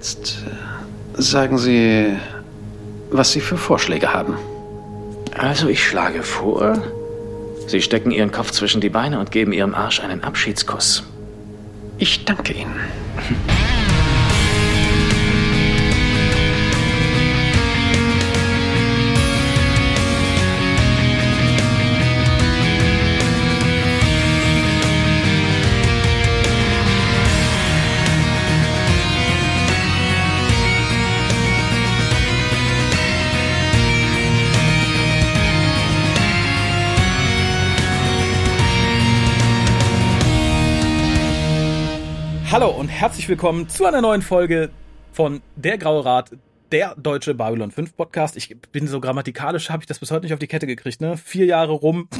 Jetzt äh, sagen Sie, was Sie für Vorschläge haben. Also ich schlage vor, Sie stecken Ihren Kopf zwischen die Beine und geben Ihrem Arsch einen Abschiedskuss. Ich danke Ihnen. herzlich willkommen zu einer neuen Folge von Der Graue Rat, der deutsche Babylon 5 Podcast. Ich bin so grammatikalisch, habe ich das bis heute nicht auf die Kette gekriegt, ne? Vier Jahre rum.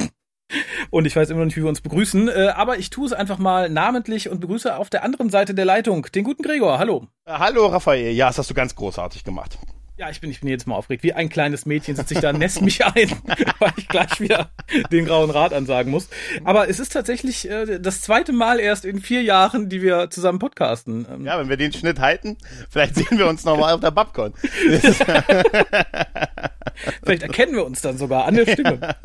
Und ich weiß immer noch nicht, wie wir uns begrüßen. Äh, aber ich tue es einfach mal namentlich und begrüße auf der anderen Seite der Leitung den guten Gregor. Hallo. Hallo Raphael, ja, das hast du ganz großartig gemacht. Ja, ich bin, ich bin jedes Mal aufgeregt. Wie ein kleines Mädchen sitze ich da, nässt mich ein, weil ich gleich wieder den grauen Rat ansagen muss. Aber es ist tatsächlich äh, das zweite Mal erst in vier Jahren, die wir zusammen podcasten. Ähm, Ja, wenn wir den Schnitt halten, vielleicht sehen wir uns nochmal auf der Babcon. Vielleicht erkennen wir uns dann sogar an der Stimme.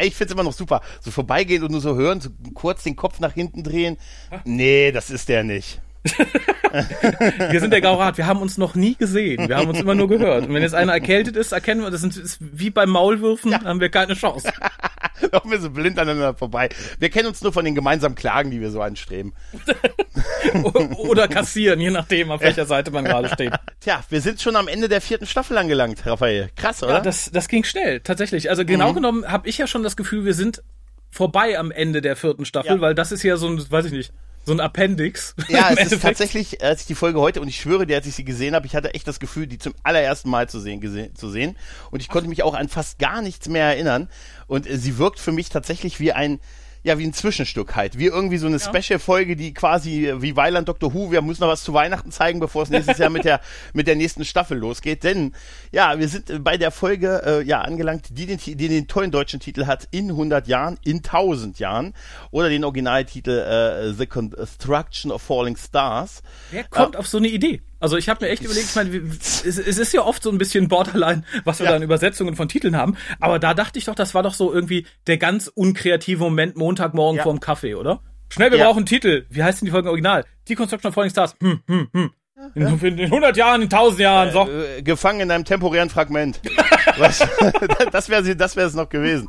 Ich find's immer noch super. So vorbeigehen und nur so hören, so kurz den Kopf nach hinten drehen. Nee, das ist der nicht. Wir sind der Graue Rat. Wir haben uns noch nie gesehen. Wir haben uns immer nur gehört. Und wenn jetzt einer erkältet ist, erkennen wir, das ist wie beim Maulwürfen, haben wir keine Chance. Laufen wir so blind aneinander vorbei. Wir kennen uns nur von den gemeinsamen Klagen, die wir so anstreben. Oder kassieren, je nachdem, auf welcher Seite man gerade steht. Tja, wir sind schon am Ende der vierten Staffel angelangt, Raphael. Krass, oder? Ja, das, das ging schnell, tatsächlich. Also genau genommen habe ich ja schon das Gefühl, wir sind vorbei am Ende der vierten Staffel, Ja. weil das ist ja so ein, weiß ich nicht, so ein Appendix. Ja, es ist tatsächlich, als ich die Folge heute, und ich schwöre dir, als ich sie gesehen habe, ich hatte echt das Gefühl, die zum allerersten Mal zu sehen, gese zu sehen. Und ich konnte mich auch an fast gar nichts mehr erinnern. Und äh, sie wirkt für mich tatsächlich wie ein, ja, wie ein Zwischenstück halt. Wie irgendwie so eine Special-Folge, die quasi äh, wie Weiland Dr. Who, wir müssen noch was zu Weihnachten zeigen, bevor es nächstes Jahr mit der, mit der nächsten Staffel losgeht. Denn, ja, wir sind äh, bei der Folge, äh, ja, angelangt, die den, die den tollen deutschen Titel hat, in 100 Jahren, in 1000 Jahren. Oder den Originaltitel, äh, The Construction of Falling Stars. Wer kommt auf so eine Idee? Also ich habe mir echt überlegt, ich meine, es, ist ja oft so ein bisschen Borderline, was wir Ja. da in Übersetzungen von Titeln haben. Aber da dachte ich doch, das war doch so irgendwie der ganz unkreative Moment Montagmorgen Ja. vorm Kaffee, oder? Schnell, wir Ja. brauchen einen Titel. Wie heißt denn die Folge im Original? Die Construction of Falling Stars. Hm, hm, hm. In, in 100 Jahren, in 1000 Jahren, so. Äh, gefangen in einem temporären Fragment. Das wäre das wäre es noch gewesen.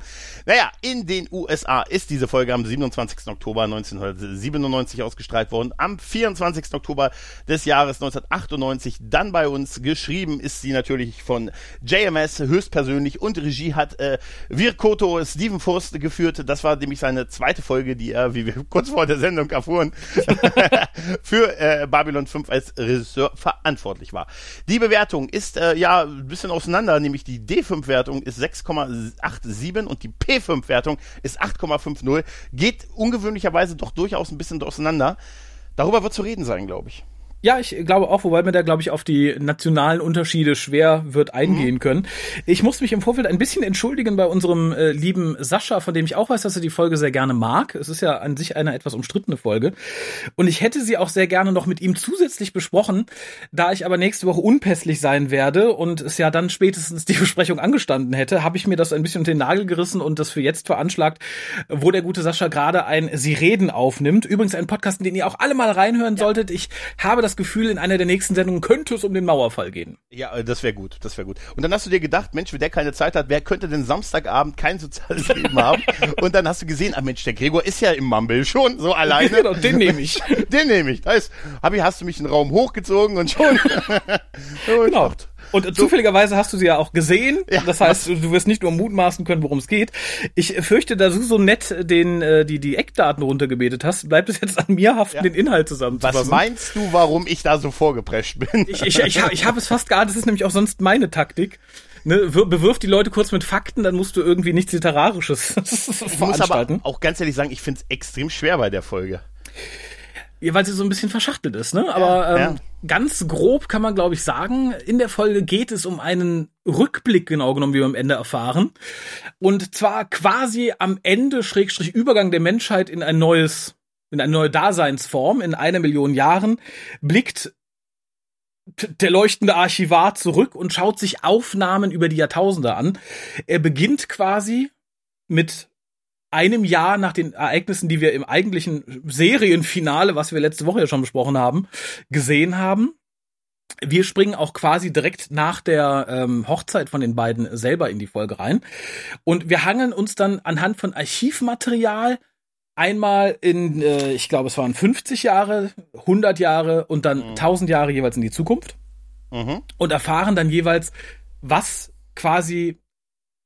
Naja, in den USA ist diese Folge am 27. Oktober 1997 ausgestrahlt worden. Am 24. Oktober des Jahres 1998 dann bei uns geschrieben ist sie natürlich von JMS höchstpersönlich und Regie hat äh, Virkoto Steven Furst geführt. Das war nämlich seine zweite Folge, die er, wie wir kurz vor der Sendung erfuhren, für äh, Babylon 5 als Regisseur verantwortlich war. Die Bewertung ist äh, ja ein bisschen auseinander, nämlich die D5-Wertung ist 6,87 und die P5-Wertung ist 8,50. Geht ungewöhnlicherweise doch durchaus ein bisschen auseinander. Darüber wird zu reden sein, glaube ich. Ja, ich glaube auch, wobei man da, glaube ich, auf die nationalen Unterschiede schwer wird eingehen können. Ich muss mich im Vorfeld ein bisschen entschuldigen bei unserem äh, lieben Sascha, von dem ich auch weiß, dass er die Folge sehr gerne mag. Es ist ja an sich eine etwas umstrittene Folge. Und ich hätte sie auch sehr gerne noch mit ihm zusätzlich besprochen, da ich aber nächste Woche unpässlich sein werde und es ja dann spätestens die Besprechung angestanden hätte, habe ich mir das ein bisschen unter den Nagel gerissen und das für jetzt veranschlagt, wo der gute Sascha gerade ein Sie reden aufnimmt. Übrigens ein Podcast, in den ihr auch alle mal reinhören solltet. Ich habe das Gefühl, in einer der nächsten Sendungen könnte es um den Mauerfall gehen. Ja, äh, das wäre gut, das wäre gut. Und dann hast du dir gedacht, Mensch, wenn der keine Zeit hat, wer könnte denn Samstagabend kein soziales Leben haben? Und dann hast du gesehen, ah Mensch, der Gregor ist ja im Mumble schon so alleine. Genau, den nehme ich. Den nehme ich. Da ist, hab ich, hast du mich in den Raum hochgezogen und schon. so, Genau. Und zufälligerweise hast du sie ja auch gesehen. Ja. das heißt, du wirst nicht nur mutmaßen können, worum es geht. Ich fürchte, da du so nett den, äh, die, die Eckdaten runtergebetet hast, bleibt es jetzt an mir haften, Ja. den Inhalt Was zusammenzufassen. meinst du, warum ich da so vorgeprescht bin? ich, ich, ich, ich habe es fast gar, das ist nämlich auch sonst meine Taktik. Ne, wir- bewirf die Leute kurz mit Fakten, dann musst du irgendwie nichts Literarisches Ich muss aber veranstalten. auch ganz ehrlich sagen, ich finde es extrem schwer bei der Folge. Ja, weil sie so ein bisschen verschachtelt ist, ne? Aber Ja, ähm, ganz grob kann man, glaube ich, sagen, in der Folge geht es um einen Rückblick, genau genommen, wie wir am Ende erfahren. Und zwar quasi am Ende, Schrägstrich Übergang der Menschheit in ein neues, in eine neue Daseinsform, in einer Million Jahren, blickt der leuchtende Archivar zurück und schaut sich Aufnahmen über die Jahrtausende an. Er beginnt quasi mit einem Jahr nach den Ereignissen, die wir im eigentlichen Serienfinale, was wir letzte Woche ja schon besprochen haben, gesehen haben. Wir springen auch quasi direkt nach der ähm, Hochzeit von den beiden selber in die Folge rein. Und wir hangeln uns dann anhand von Archivmaterial einmal in, äh, ich glaube, es waren 50 Jahre, 100 Jahre und dann mhm. 1000 Jahre jeweils in die Zukunft. Mhm. Und erfahren dann jeweils, was quasi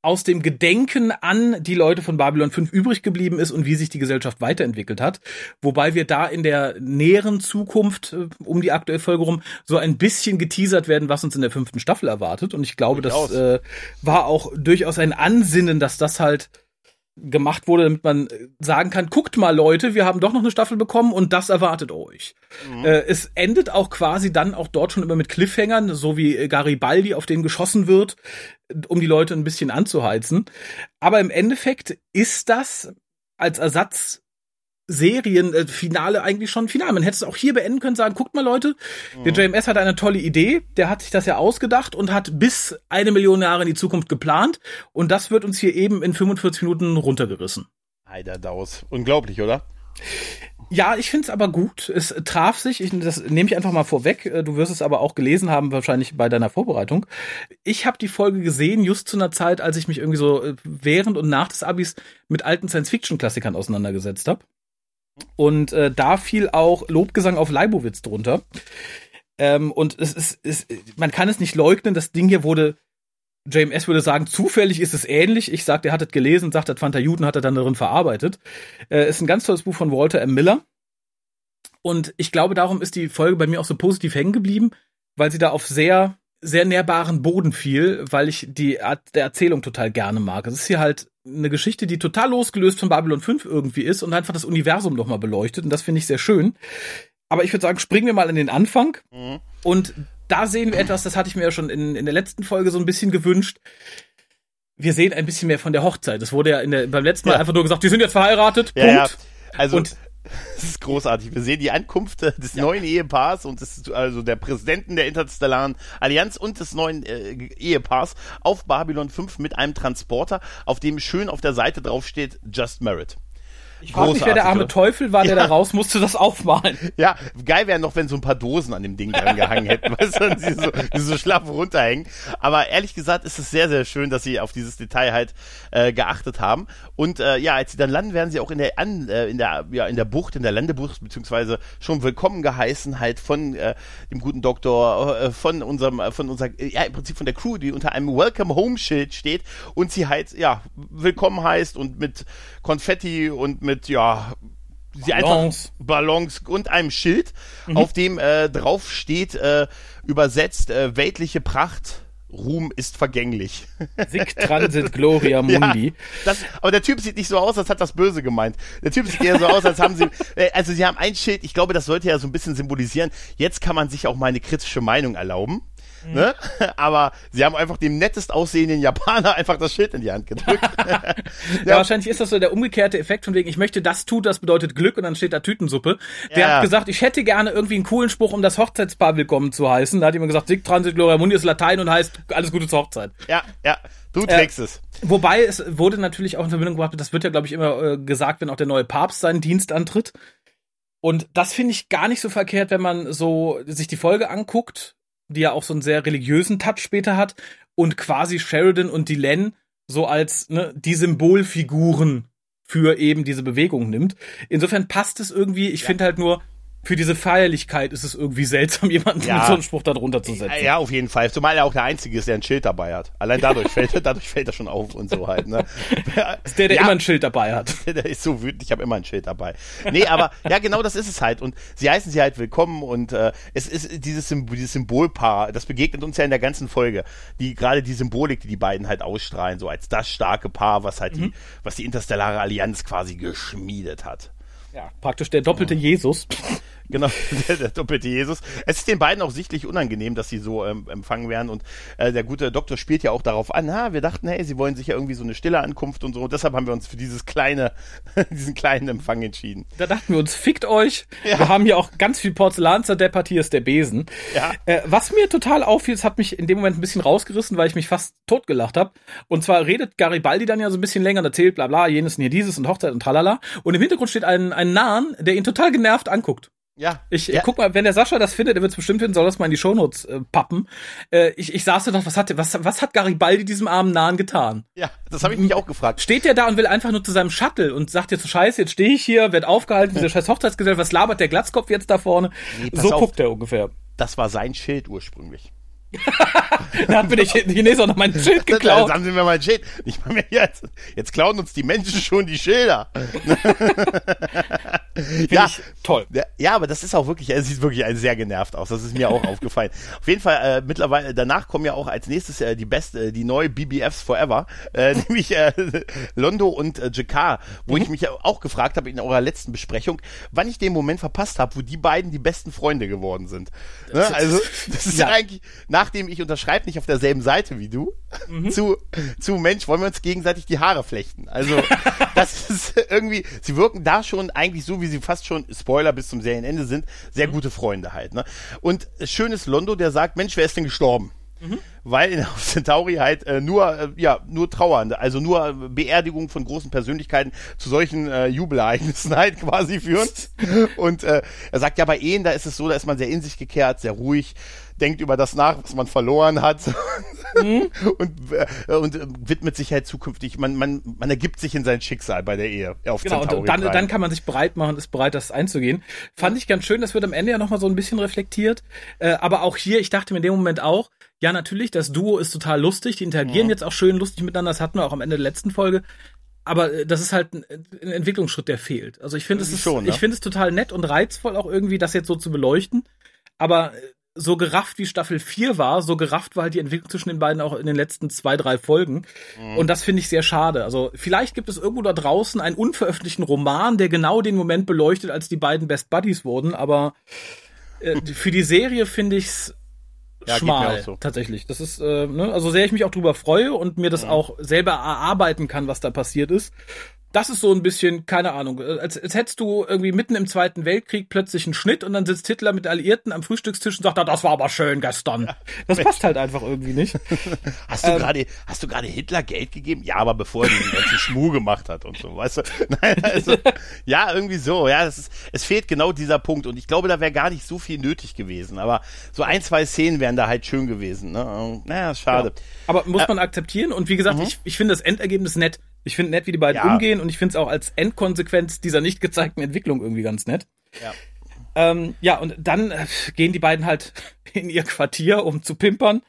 aus dem Gedenken an die Leute von Babylon 5 übrig geblieben ist und wie sich die Gesellschaft weiterentwickelt hat. Wobei wir da in der näheren Zukunft äh, um die aktuelle Folge rum so ein bisschen geteasert werden, was uns in der fünften Staffel erwartet. Und ich glaube, das äh, war auch durchaus ein Ansinnen, dass das halt gemacht wurde, damit man sagen kann, guckt mal Leute, wir haben doch noch eine Staffel bekommen und das erwartet euch. Mhm. Äh, es endet auch quasi dann auch dort schon immer mit Cliffhangern, so wie Garibaldi, auf den geschossen wird, um die Leute ein bisschen anzuheizen. Aber im Endeffekt ist das als Ersatz Serienfinale äh, eigentlich schon final. Man hätte es auch hier beenden können, sagen, guckt mal Leute, mhm. der JMS hat eine tolle Idee, der hat sich das ja ausgedacht und hat bis eine Million Jahre in die Zukunft geplant und das wird uns hier eben in 45 Minuten runtergerissen. Heider Daus. Unglaublich, oder? Ja, ich finde es aber gut. Es traf sich, ich, das nehme ich einfach mal vorweg. Äh, du wirst es aber auch gelesen haben, wahrscheinlich bei deiner Vorbereitung. Ich habe die Folge gesehen, just zu einer Zeit, als ich mich irgendwie so äh, während und nach des Abis mit alten Science-Fiction-Klassikern auseinandergesetzt habe. Und äh, da fiel auch Lobgesang auf Leibowitz drunter. Ähm, und es ist, es, man kann es nicht leugnen, das Ding hier wurde, JMS würde sagen, zufällig ist es ähnlich. Ich sagte, er hat es gelesen, sagt, das fand er Juden, hat er dann darin verarbeitet. Äh, ist ein ganz tolles Buch von Walter M. Miller. Und ich glaube, darum ist die Folge bei mir auch so positiv hängen geblieben, weil sie da auf sehr, sehr nährbaren Boden fiel, weil ich die Art der Erzählung total gerne mag. Es ist hier halt eine Geschichte, die total losgelöst von Babylon 5 irgendwie ist und einfach das Universum nochmal beleuchtet. Und das finde ich sehr schön. Aber ich würde sagen, springen wir mal in den Anfang. Mhm. Und da sehen wir etwas, das hatte ich mir ja schon in, in der letzten Folge so ein bisschen gewünscht. Wir sehen ein bisschen mehr von der Hochzeit. Das wurde ja in der, beim letzten Mal ja. einfach nur gesagt, die sind jetzt verheiratet. Ja, Punkt. Ja. Also und das ist großartig. Wir sehen die Ankunft des ja. neuen Ehepaars und des, also der Präsidenten der Interstellaren Allianz und des neuen äh, Ehepaars auf Babylon 5 mit einem Transporter, auf dem schön auf der Seite drauf steht Just Merit. Ich frage mich, wer der arme Teufel war, der ja. da raus musste, das aufmalen. Ja, geil wäre noch, wenn so ein paar Dosen an dem Ding dran gehangen hätten, weißt du, die so, die so schlaff runterhängen. Aber ehrlich gesagt ist es sehr, sehr schön, dass sie auf dieses Detail halt äh, geachtet haben. Und äh, ja, als sie dann landen, werden sie auch in der, an, äh, in der, ja, in der Bucht, in der Landebucht, beziehungsweise schon willkommen geheißen halt von äh, dem guten Doktor, äh, von unserem, äh, von unserer, ja, im Prinzip von der Crew, die unter einem Welcome Home Schild steht und sie halt, ja, willkommen heißt und mit Konfetti und mit mit, ja, sie Ballons. einfach Ballons und einem Schild, mhm. auf dem äh, drauf steht, äh, übersetzt, äh, weltliche Pracht. Ruhm ist vergänglich. Sic transit gloria mundi. Ja, das, aber der Typ sieht nicht so aus, als hat das böse gemeint. Der Typ sieht eher so aus, als haben sie, äh, also sie haben ein Schild, ich glaube, das sollte ja so ein bisschen symbolisieren. Jetzt kann man sich auch mal eine kritische Meinung erlauben. Mhm. Ne? Aber sie haben einfach dem nettest aussehenden Japaner einfach das Schild in die Hand gedrückt. ja. ja. wahrscheinlich ist das so der umgekehrte Effekt von wegen, ich möchte das tun, das bedeutet Glück und dann steht da Tütensuppe. Der ja. hat gesagt, ich hätte gerne irgendwie einen coolen Spruch, um das Hochzeitspaar willkommen zu heißen. Da hat jemand gesagt, Sig Transit Gloria Mundi ist Latein und heißt alles Gute zur Hochzeit. Ja, ja. Du äh, trägst äh, es. Wobei es wurde natürlich auch in Verbindung gebracht, das wird ja, glaube ich, immer äh, gesagt, wenn auch der neue Papst seinen Dienst antritt. Und das finde ich gar nicht so verkehrt, wenn man so sich die Folge anguckt die ja auch so einen sehr religiösen Touch später hat und quasi Sheridan und Dylan so als ne, die Symbolfiguren für eben diese Bewegung nimmt. Insofern passt es irgendwie. Ich ja. finde halt nur, für diese Feierlichkeit ist es irgendwie seltsam, jemanden ja. mit so einem Spruch da drunter zu setzen. Ja, auf jeden Fall. Zumal er auch der Einzige ist, der ein Schild dabei hat. Allein dadurch fällt, dadurch fällt er schon auf und so halt. Ne? ist der, der ja. immer ein Schild dabei hat. Der ist so wütend, ich habe immer ein Schild dabei. Nee, aber ja, genau das ist es halt. Und sie heißen sie halt willkommen und äh, es ist dieses, Symbol, dieses Symbolpaar, das begegnet uns ja in der ganzen Folge. Die gerade die Symbolik, die die beiden halt ausstrahlen, so als das starke Paar, was halt mhm. die, was die interstellare Allianz quasi geschmiedet hat. Ja, praktisch der doppelte Jesus. Genau, der, der doppelte Jesus. Es ist den beiden auch sichtlich unangenehm, dass sie so ähm, empfangen werden. Und äh, der gute Doktor spielt ja auch darauf an, ha, wir dachten, hey, sie wollen sich ja irgendwie so eine stille Ankunft und so. Und deshalb haben wir uns für dieses kleine, diesen kleinen Empfang entschieden. Da dachten wir uns, fickt euch. Ja. Wir haben hier auch ganz viel Porzellan zerdeppert, hier ist der Besen. Ja. Äh, was mir total auffiel, es hat mich in dem Moment ein bisschen rausgerissen, weil ich mich fast totgelacht habe. Und zwar redet Garibaldi dann ja so ein bisschen länger und erzählt, bla bla, jenes und hier dieses und Hochzeit und tralala. Und im Hintergrund steht ein, ein Nahen, der ihn total genervt anguckt. Ja. Ich ja. guck mal, wenn der Sascha das findet, der wird es bestimmt finden, soll das mal in die Shownotes äh, pappen. Äh, ich, ich saß da doch, was hat, was, was hat Garibaldi diesem armen Nahen getan? Ja, das habe ich mich auch gefragt. Steht der da und will einfach nur zu seinem Shuttle und sagt jetzt so scheiße, jetzt stehe ich hier, werd aufgehalten, diese scheiß Hochzeitsgesellschaft, was labert der Glatzkopf jetzt da vorne? Nee, so auf, guckt er ungefähr. Das war sein Schild ursprünglich. Da hat mir der auch noch mein Schild geklaut. Jetzt haben sie mir mein Schild. Ich meine, jetzt, jetzt klauen uns die Menschen schon die Schilder. ja, toll. Ja, aber das ist auch wirklich, es sieht wirklich sehr genervt aus. Das ist mir auch aufgefallen. Auf jeden Fall, äh, mittlerweile, danach kommen ja auch als nächstes äh, die beste, äh, die neue BBFs Forever, äh, nämlich äh, Londo und äh, Jakar, wo mhm. ich mich auch gefragt habe in eurer letzten Besprechung, wann ich den Moment verpasst habe, wo die beiden die besten Freunde geworden sind. Ne? Also, das ist ja. eigentlich, nachdem ich unterschreibe nicht auf derselben Seite wie du, mhm. zu, zu Mensch, wollen wir uns gegenseitig die Haare flechten. Also, das ist irgendwie, sie wirken da schon eigentlich so, wie sie fast schon, Spoiler bis zum Serienende sind, sehr mhm. gute Freunde halt. Ne? Und schön ist Londo, der sagt, Mensch, wer ist denn gestorben? Mhm. Weil in Centauri halt äh, nur, äh, ja, nur Trauernde, also nur äh, Beerdigungen von großen Persönlichkeiten zu solchen äh, Jubelereignissen halt quasi führen. Und äh, er sagt ja, bei Ehen, da ist es so, da ist man sehr in sich gekehrt, sehr ruhig, denkt über das nach, was man verloren hat mhm. und, äh, und äh, widmet sich halt zukünftig, man, man, man ergibt sich in sein Schicksal bei der Ehe. Auf genau, Centauri und dann, dann kann man sich bereit machen, ist bereit, das einzugehen. Fand ich ganz schön, das wird am Ende ja nochmal so ein bisschen reflektiert. Äh, aber auch hier, ich dachte mir in dem Moment auch, ja, natürlich, das Duo ist total lustig, die interagieren ja. jetzt auch schön lustig miteinander, das hatten wir auch am Ende der letzten Folge. Aber das ist halt ein, ein Entwicklungsschritt, der fehlt. Also ich finde es, schon, ne? ich finde es total nett und reizvoll, auch irgendwie das jetzt so zu beleuchten. Aber so gerafft wie Staffel 4 war, so gerafft war halt die Entwicklung zwischen den beiden auch in den letzten zwei, drei Folgen. Mhm. Und das finde ich sehr schade. Also vielleicht gibt es irgendwo da draußen einen unveröffentlichten Roman, der genau den Moment beleuchtet, als die beiden Best Buddies wurden, aber äh, für die Serie finde ich's ja, schmal so. tatsächlich. Das ist, äh, ne, also sehr ich mich auch drüber freue und mir das mhm. auch selber erarbeiten kann, was da passiert ist das ist so ein bisschen, keine Ahnung, äh, als, als hättest du irgendwie mitten im Zweiten Weltkrieg plötzlich einen Schnitt und dann sitzt Hitler mit Alliierten am Frühstückstisch und sagt, ah, das war aber schön gestern. Ja, das Mensch. passt halt einfach irgendwie nicht. Hast du ähm, gerade, hast du gerade Hitler Geld gegeben? Ja, aber bevor er den ganzen Schmuh gemacht hat und so, weißt du? Nein, also, ja, irgendwie so, ja, das ist, es fehlt genau dieser Punkt und ich glaube, da wäre gar nicht so viel nötig gewesen, aber so ein, zwei Szenen wären da halt schön gewesen, ne? Naja, schade. Ja. Aber muss man akzeptieren und wie gesagt, mhm. ich, ich finde das Endergebnis nett. Ich finde nett, wie die beiden ja. umgehen und ich finde es auch als Endkonsequenz dieser nicht gezeigten Entwicklung irgendwie ganz nett. Ja. Ähm, ja, und dann äh, gehen die beiden halt in ihr Quartier, um zu pimpern.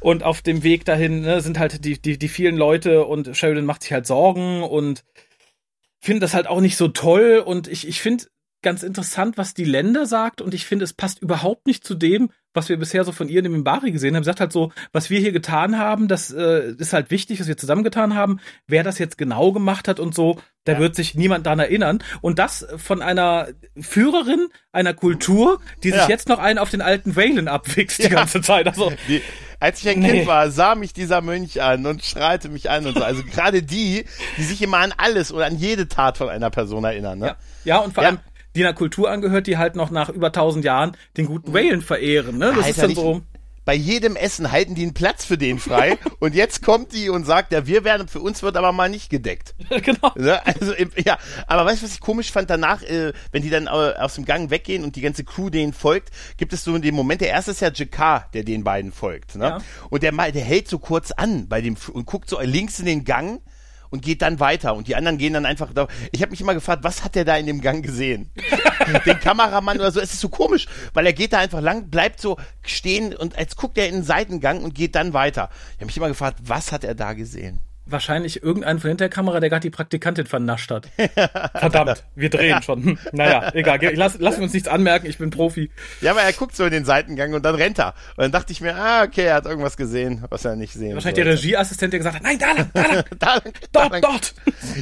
Und auf dem Weg dahin ne, sind halt die, die, die vielen Leute und Sheridan macht sich halt Sorgen und finde das halt auch nicht so toll. Und ich, ich finde ganz interessant, was die Länder sagt. Und ich finde, es passt überhaupt nicht zu dem, was wir bisher so von ihr in dem Bari gesehen haben. Sie sagt halt so, was wir hier getan haben, das äh, ist halt wichtig, was wir zusammengetan haben. Wer das jetzt genau gemacht hat und so, da ja. wird sich niemand daran erinnern. Und das von einer Führerin einer Kultur, die sich ja. jetzt noch einen auf den alten Valen abwichst die ja. ganze Zeit. Also, die, als ich ein nee. Kind war, sah mich dieser Mönch an und strahlte mich an und so. Also gerade die, die sich immer an alles oder an jede Tat von einer Person erinnern. Ne? Ja, und vor allem die einer Kultur angehört, die halt noch nach über tausend Jahren den guten Whalen verehren. Ne? Das Alter, ist dann so. Bei jedem Essen halten die einen Platz für den frei und jetzt kommt die und sagt, ja, wir werden, für uns wird aber mal nicht gedeckt. genau. Ne? Also, ja, aber weißt du, was ich komisch fand danach, äh, wenn die dann äh, aus dem Gang weggehen und die ganze Crew denen folgt, gibt es so den Moment, der erste ist ja Jakar, der den beiden folgt. Ne? Ja. Und der, der hält so kurz an bei dem und guckt so links in den Gang und geht dann weiter und die anderen gehen dann einfach da. Ich habe mich immer gefragt, was hat der da in dem Gang gesehen? den Kameramann oder so. Es ist so komisch, weil er geht da einfach lang, bleibt so stehen und jetzt guckt er in den Seitengang und geht dann weiter. Ich habe mich immer gefragt, was hat er da gesehen? Wahrscheinlich irgendeinen von hinter der Kamera, der gerade die Praktikantin vernascht hat. Verdammt, wir drehen schon. Hm, Naja, egal. Lass, lassen wir uns nichts anmerken, ich bin Profi. Ja, aber er guckt so in den Seitengang und dann rennt er. Und dann dachte ich mir, ah, okay, er hat irgendwas gesehen, was er nicht sehen Wahrscheinlich der sollte. Regieassistent, der gesagt hat, nein, da lang, da lang, Da lang, da dort, lang. dort.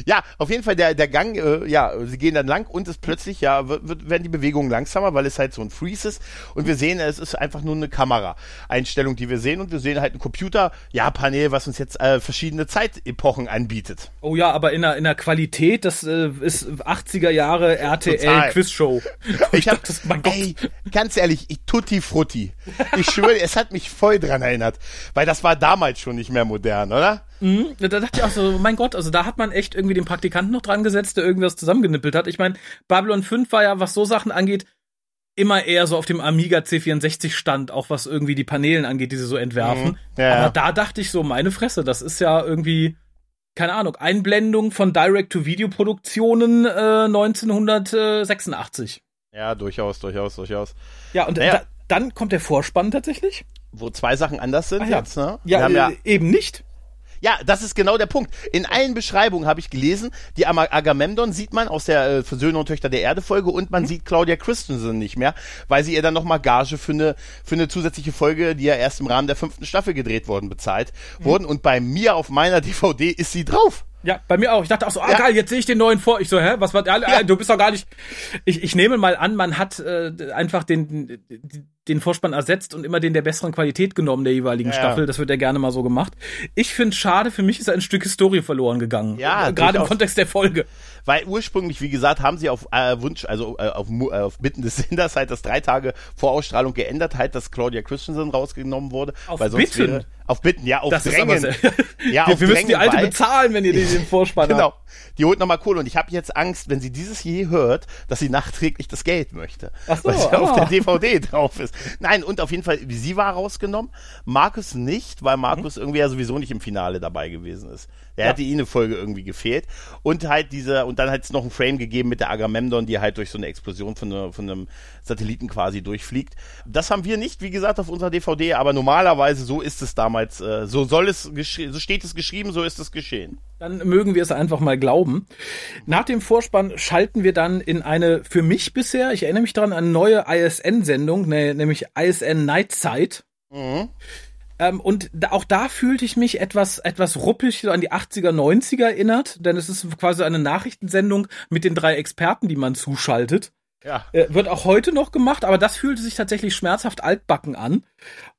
Ja, auf jeden Fall der, der Gang, äh, ja, sie gehen dann lang und es plötzlich, ja, wird, wird, werden die Bewegungen langsamer, weil es halt so ein Freeze ist. Und wir sehen, es ist einfach nur eine Kamera-Einstellung, die wir sehen. Und wir sehen halt ein Computer, ja, Panel, was uns jetzt äh, verschiedene Zeitepochen anbietet. Oh ja, aber in der, in der Qualität, das äh, ist 80er Jahre RTL. Quizshow. Ich hab, dachte, mein Gott. ey, ganz ehrlich, ich tutti frutti. Ich schwöre, es hat mich voll dran erinnert. Weil das war damals schon nicht mehr modern, oder? Mhm, da dachte ich auch so, mein Gott, also da hat man echt irgendwie den Praktikanten noch dran gesetzt, der irgendwas zusammengenippelt hat. Ich meine, Babylon 5 war ja, was so Sachen angeht, immer eher so auf dem Amiga C64 stand, auch was irgendwie die Paneelen angeht, die sie so entwerfen. Mhm, ja, ja. Aber da dachte ich so, meine Fresse, das ist ja irgendwie, keine Ahnung, Einblendung von Direct-to-Video-Produktionen äh, 1986. Ja, durchaus, durchaus, durchaus. Ja, und Naja. da, dann kommt der Vorspann tatsächlich. Wo zwei Sachen anders sind Ah, ja. jetzt, ne? Ja, Wir haben äh, eben nicht. Ja, das ist genau der Punkt. In allen Beschreibungen habe ich gelesen, die Agamemnon sieht man aus der äh, Söhne und Töchter der Erde Folge und Mhm. man sieht Claudia Christensen nicht mehr, weil sie ihr dann nochmal Gage für eine, für eine zusätzliche Folge, die ja erst im Rahmen der fünften Staffel gedreht worden, bezahlt Mhm. wurden. Und bei mir auf meiner DVD ist sie drauf. Ja, bei mir auch. Ich dachte auch so, ah Ja. geil, jetzt sehe ich den neuen vor. Ich so, hä, was war, ja, Ja. du bist doch gar nicht. Ich, ich nehme mal an, man hat äh, einfach den, den Vorspann ersetzt und immer den der besseren Qualität genommen der jeweiligen Ja. Staffel. Das wird ja gerne mal so gemacht. Ich finde schade, für mich ist ein Stück Historie verloren gegangen. Ja, Äh, Gerade im. Kontext der Folge. Weil ursprünglich, wie gesagt, haben sie auf äh, Wunsch, also äh, auf, äh, auf Bitten des Senders halt das drei Tage vor Ausstrahlung geändert, halt, dass Claudia Christensen rausgenommen wurde. Auf weil sonst Bitten? Wäre, auf Bitten, ja, auf Das Drängen. ja, wir, auf wir müssen die Drängen, alte weil- bezahlen, wenn ihr den, den Vorspann habt. Genau. Die holt nochmal Kohle und ich habe jetzt Angst, wenn sie dieses je hört, dass sie nachträglich das Geld möchte. Ach so, weil sie auf ah. der DVD drauf ist. Nein, und auf jeden Fall, sie war rausgenommen, Markus nicht, weil Markus irgendwie ja sowieso nicht im Finale dabei gewesen ist. Der Ja. hätte ihnen eine Folge irgendwie gefehlt. Und halt diese, und dann hat es noch ein Frame gegeben mit der Agamemnon, die halt durch so eine Explosion von, von einem Satelliten quasi durchfliegt. Das haben wir nicht, wie gesagt, auf unserer DVD, aber normalerweise so ist es damals, äh, so soll es, so steht es geschrieben, so ist es geschehen. Dann mögen wir es einfach mal glauben. Nach dem Vorspann schalten wir dann in eine für mich bisher, ich erinnere mich daran, eine neue ISN-Sendung, ne, nämlich ISN Nightsight. Mhm. Ähm, und da, auch da fühlte ich mich etwas, etwas ruppig an die 80er, 90er erinnert, denn es ist quasi eine Nachrichtensendung mit den drei Experten, die man zuschaltet. Ja. Äh, wird auch heute noch gemacht, aber das fühlte sich tatsächlich schmerzhaft altbacken an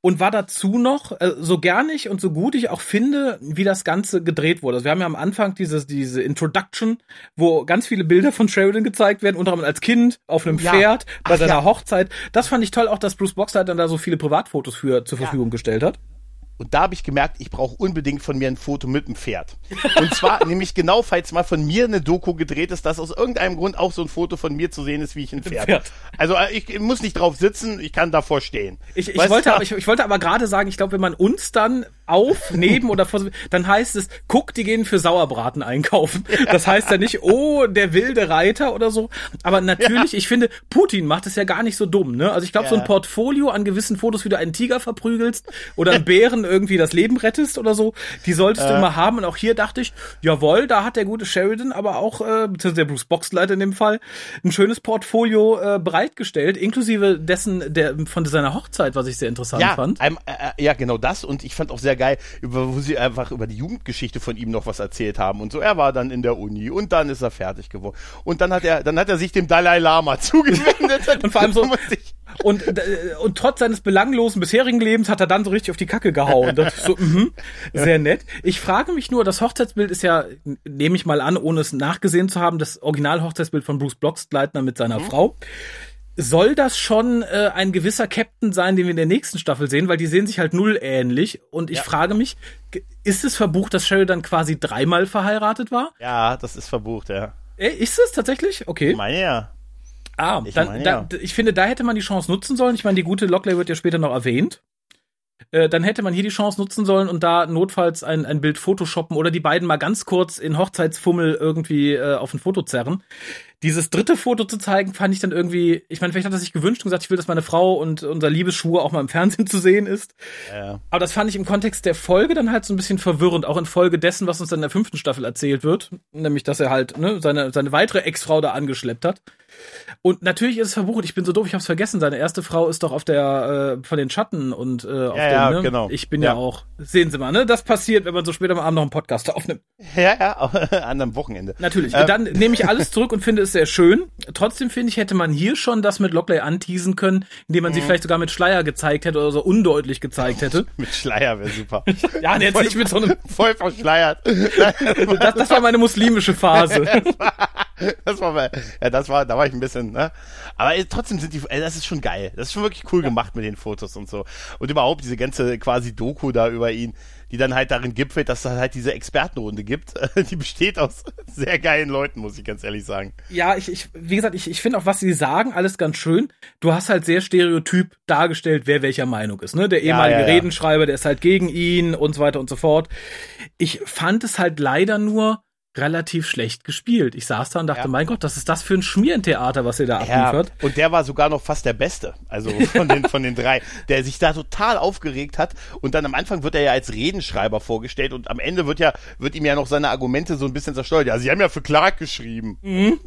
und war dazu noch, äh, so gern ich und so gut ich auch finde, wie das Ganze gedreht wurde. Also wir haben ja am Anfang dieses, diese Introduction, wo ganz viele Bilder von Sheridan gezeigt werden, unter anderem als Kind, auf einem Ja. Pferd, bei Ach seiner ja. Hochzeit. Das fand ich toll, auch dass Bruce Boxer dann da so viele Privatfotos für zur Verfügung gestellt hat. Und da habe ich gemerkt, ich brauche unbedingt von mir ein Foto mit dem Pferd. Und zwar nämlich genau, falls mal von mir eine Doku gedreht ist, dass aus irgendeinem Grund auch so ein Foto von mir zu sehen ist, wie ich ein Pferd. Pferd. Also äh, ich muss nicht drauf sitzen, ich kann davor stehen. Ich, ich, Weißt wollte, aber, ich, ich wollte aber gerade sagen, ich glaube, wenn man uns dann auf, neben oder vor, dann heißt es, guck, die gehen für Sauerbraten einkaufen. Das heißt ja nicht, oh, der wilde Reiter oder so. Aber natürlich, ich finde, Putin macht es ja gar nicht so dumm, ne? Also ich glaube, so ein Ja. Portfolio an gewissen Fotos, wie du einen Tiger verprügelst oder einen Bären irgendwie das Leben rettest oder so, die solltest du immer haben. Und auch hier dachte ich, jawohl, da hat der gute Sheridan, aber auch, äh, der Bruce Boxleiter in dem Fall, ein schönes Portfolio äh, bereitgestellt, inklusive dessen, der von seiner Hochzeit, was ich sehr interessant ja, fand. einem, äh, ja, genau das. Und ich fand auch sehr geil, über, wo sie einfach über die Jugendgeschichte von ihm noch was erzählt haben. Und so, er war dann in der Uni und dann ist er fertig geworden. Und dann hat er, dann hat er sich dem Dalai Lama zugewendet. Und vor allem so- Und, äh, und trotz seines belanglosen bisherigen Lebens hat er dann so richtig auf die Kacke gehauen. Das ist so, mhm, sehr nett. Ich frage mich nur, das Hochzeitsbild ist ja, nehme ich mal an, ohne es nachgesehen zu haben, das Original-Hochzeitsbild von Bruce Blocksleitner mit seiner Frau. Soll das schon äh, ein gewisser Captain sein, den wir in der nächsten Staffel sehen? Weil die sehen sich halt null ähnlich. Und ich Ja. frage mich, ist es verbucht, dass Sheridan quasi dreimal verheiratet war? ja, das ist verbucht, ja. Äh, ist es tatsächlich? Okay. Ich meine ja. Ah, Ich dann, meine, da, ja. d- ich finde, da hätte man die Chance nutzen sollen. Ich meine, die gute Lockley wird ja später noch erwähnt. Äh, dann hätte man hier die Chance nutzen sollen und da notfalls ein, ein Bild photoshoppen oder die beiden mal ganz kurz in Hochzeitsfummel irgendwie äh, auf ein Foto zerren. Dieses dritte Foto zu zeigen, fand ich dann irgendwie, ich meine, vielleicht hat er sich gewünscht und gesagt, ich will, dass meine Frau und unser Liebesschwur auch mal im Fernsehen zu sehen ist. Ja. Aber das fand ich im Kontext der Folge dann halt so ein bisschen verwirrend, auch in Folge dessen, was uns dann in der fünften Staffel erzählt wird. Nämlich, dass er halt ne, seine, seine weitere Ex-Frau da angeschleppt hat. Und natürlich ist es verbucht, ich bin so doof, ich hab's vergessen. Seine erste Frau ist doch auf der äh, von den Schatten und äh, auf Ja, dem, ja, ne? genau. Ich bin ja. Ja. auch, sehen Sie mal, ne? Das passiert, wenn man so später am Abend noch einen Podcast aufnimmt. Ja, ja, an einem Wochenende. Natürlich. Ähm. Dann nehme ich alles zurück und finde es sehr schön. Trotzdem finde ich, hätte man hier schon das mit Lockley anteasen können, indem Mhm. man sie vielleicht sogar mit Schleier gezeigt hätte oder so undeutlich gezeigt hätte. Mit Schleier wäre super. Ja, jetzt nicht mit so einem, Voll verschleiert. das, das war meine muslimische Phase. Das war, ja, das war, da war ich ein bisschen, ne? Aber äh, trotzdem sind die, äh, das ist schon geil. Das ist schon wirklich cool gemacht mit den Fotos und so. Und überhaupt diese ganze quasi Doku da über ihn, die dann halt darin gipfelt, dass es halt diese Expertenrunde gibt. Die besteht aus sehr geilen Leuten, muss ich ganz ehrlich sagen. Ja, ich, ich wie gesagt, ich, ich finde auch, was sie sagen, alles ganz schön. Du hast halt sehr stereotyp dargestellt, wer welcher Meinung ist. Ne? Der ehemalige ja, ja. Redenschreiber, der ist halt gegen ihn und so weiter und so fort. Ich fand es halt leider nur relativ schlecht gespielt. Ich saß da und dachte, Ja. mein Gott, was ist das für ein Schmierentheater, was ihr da Ja, abliefert? und der war sogar noch fast der Beste, also von den, von den drei, der sich da total aufgeregt hat. Und dann am Anfang wird er ja als Redenschreiber vorgestellt und am Ende wird ja, wird ihm ja noch seine Argumente so ein bisschen zerstört. Ja, sie haben ja für Clark geschrieben. Und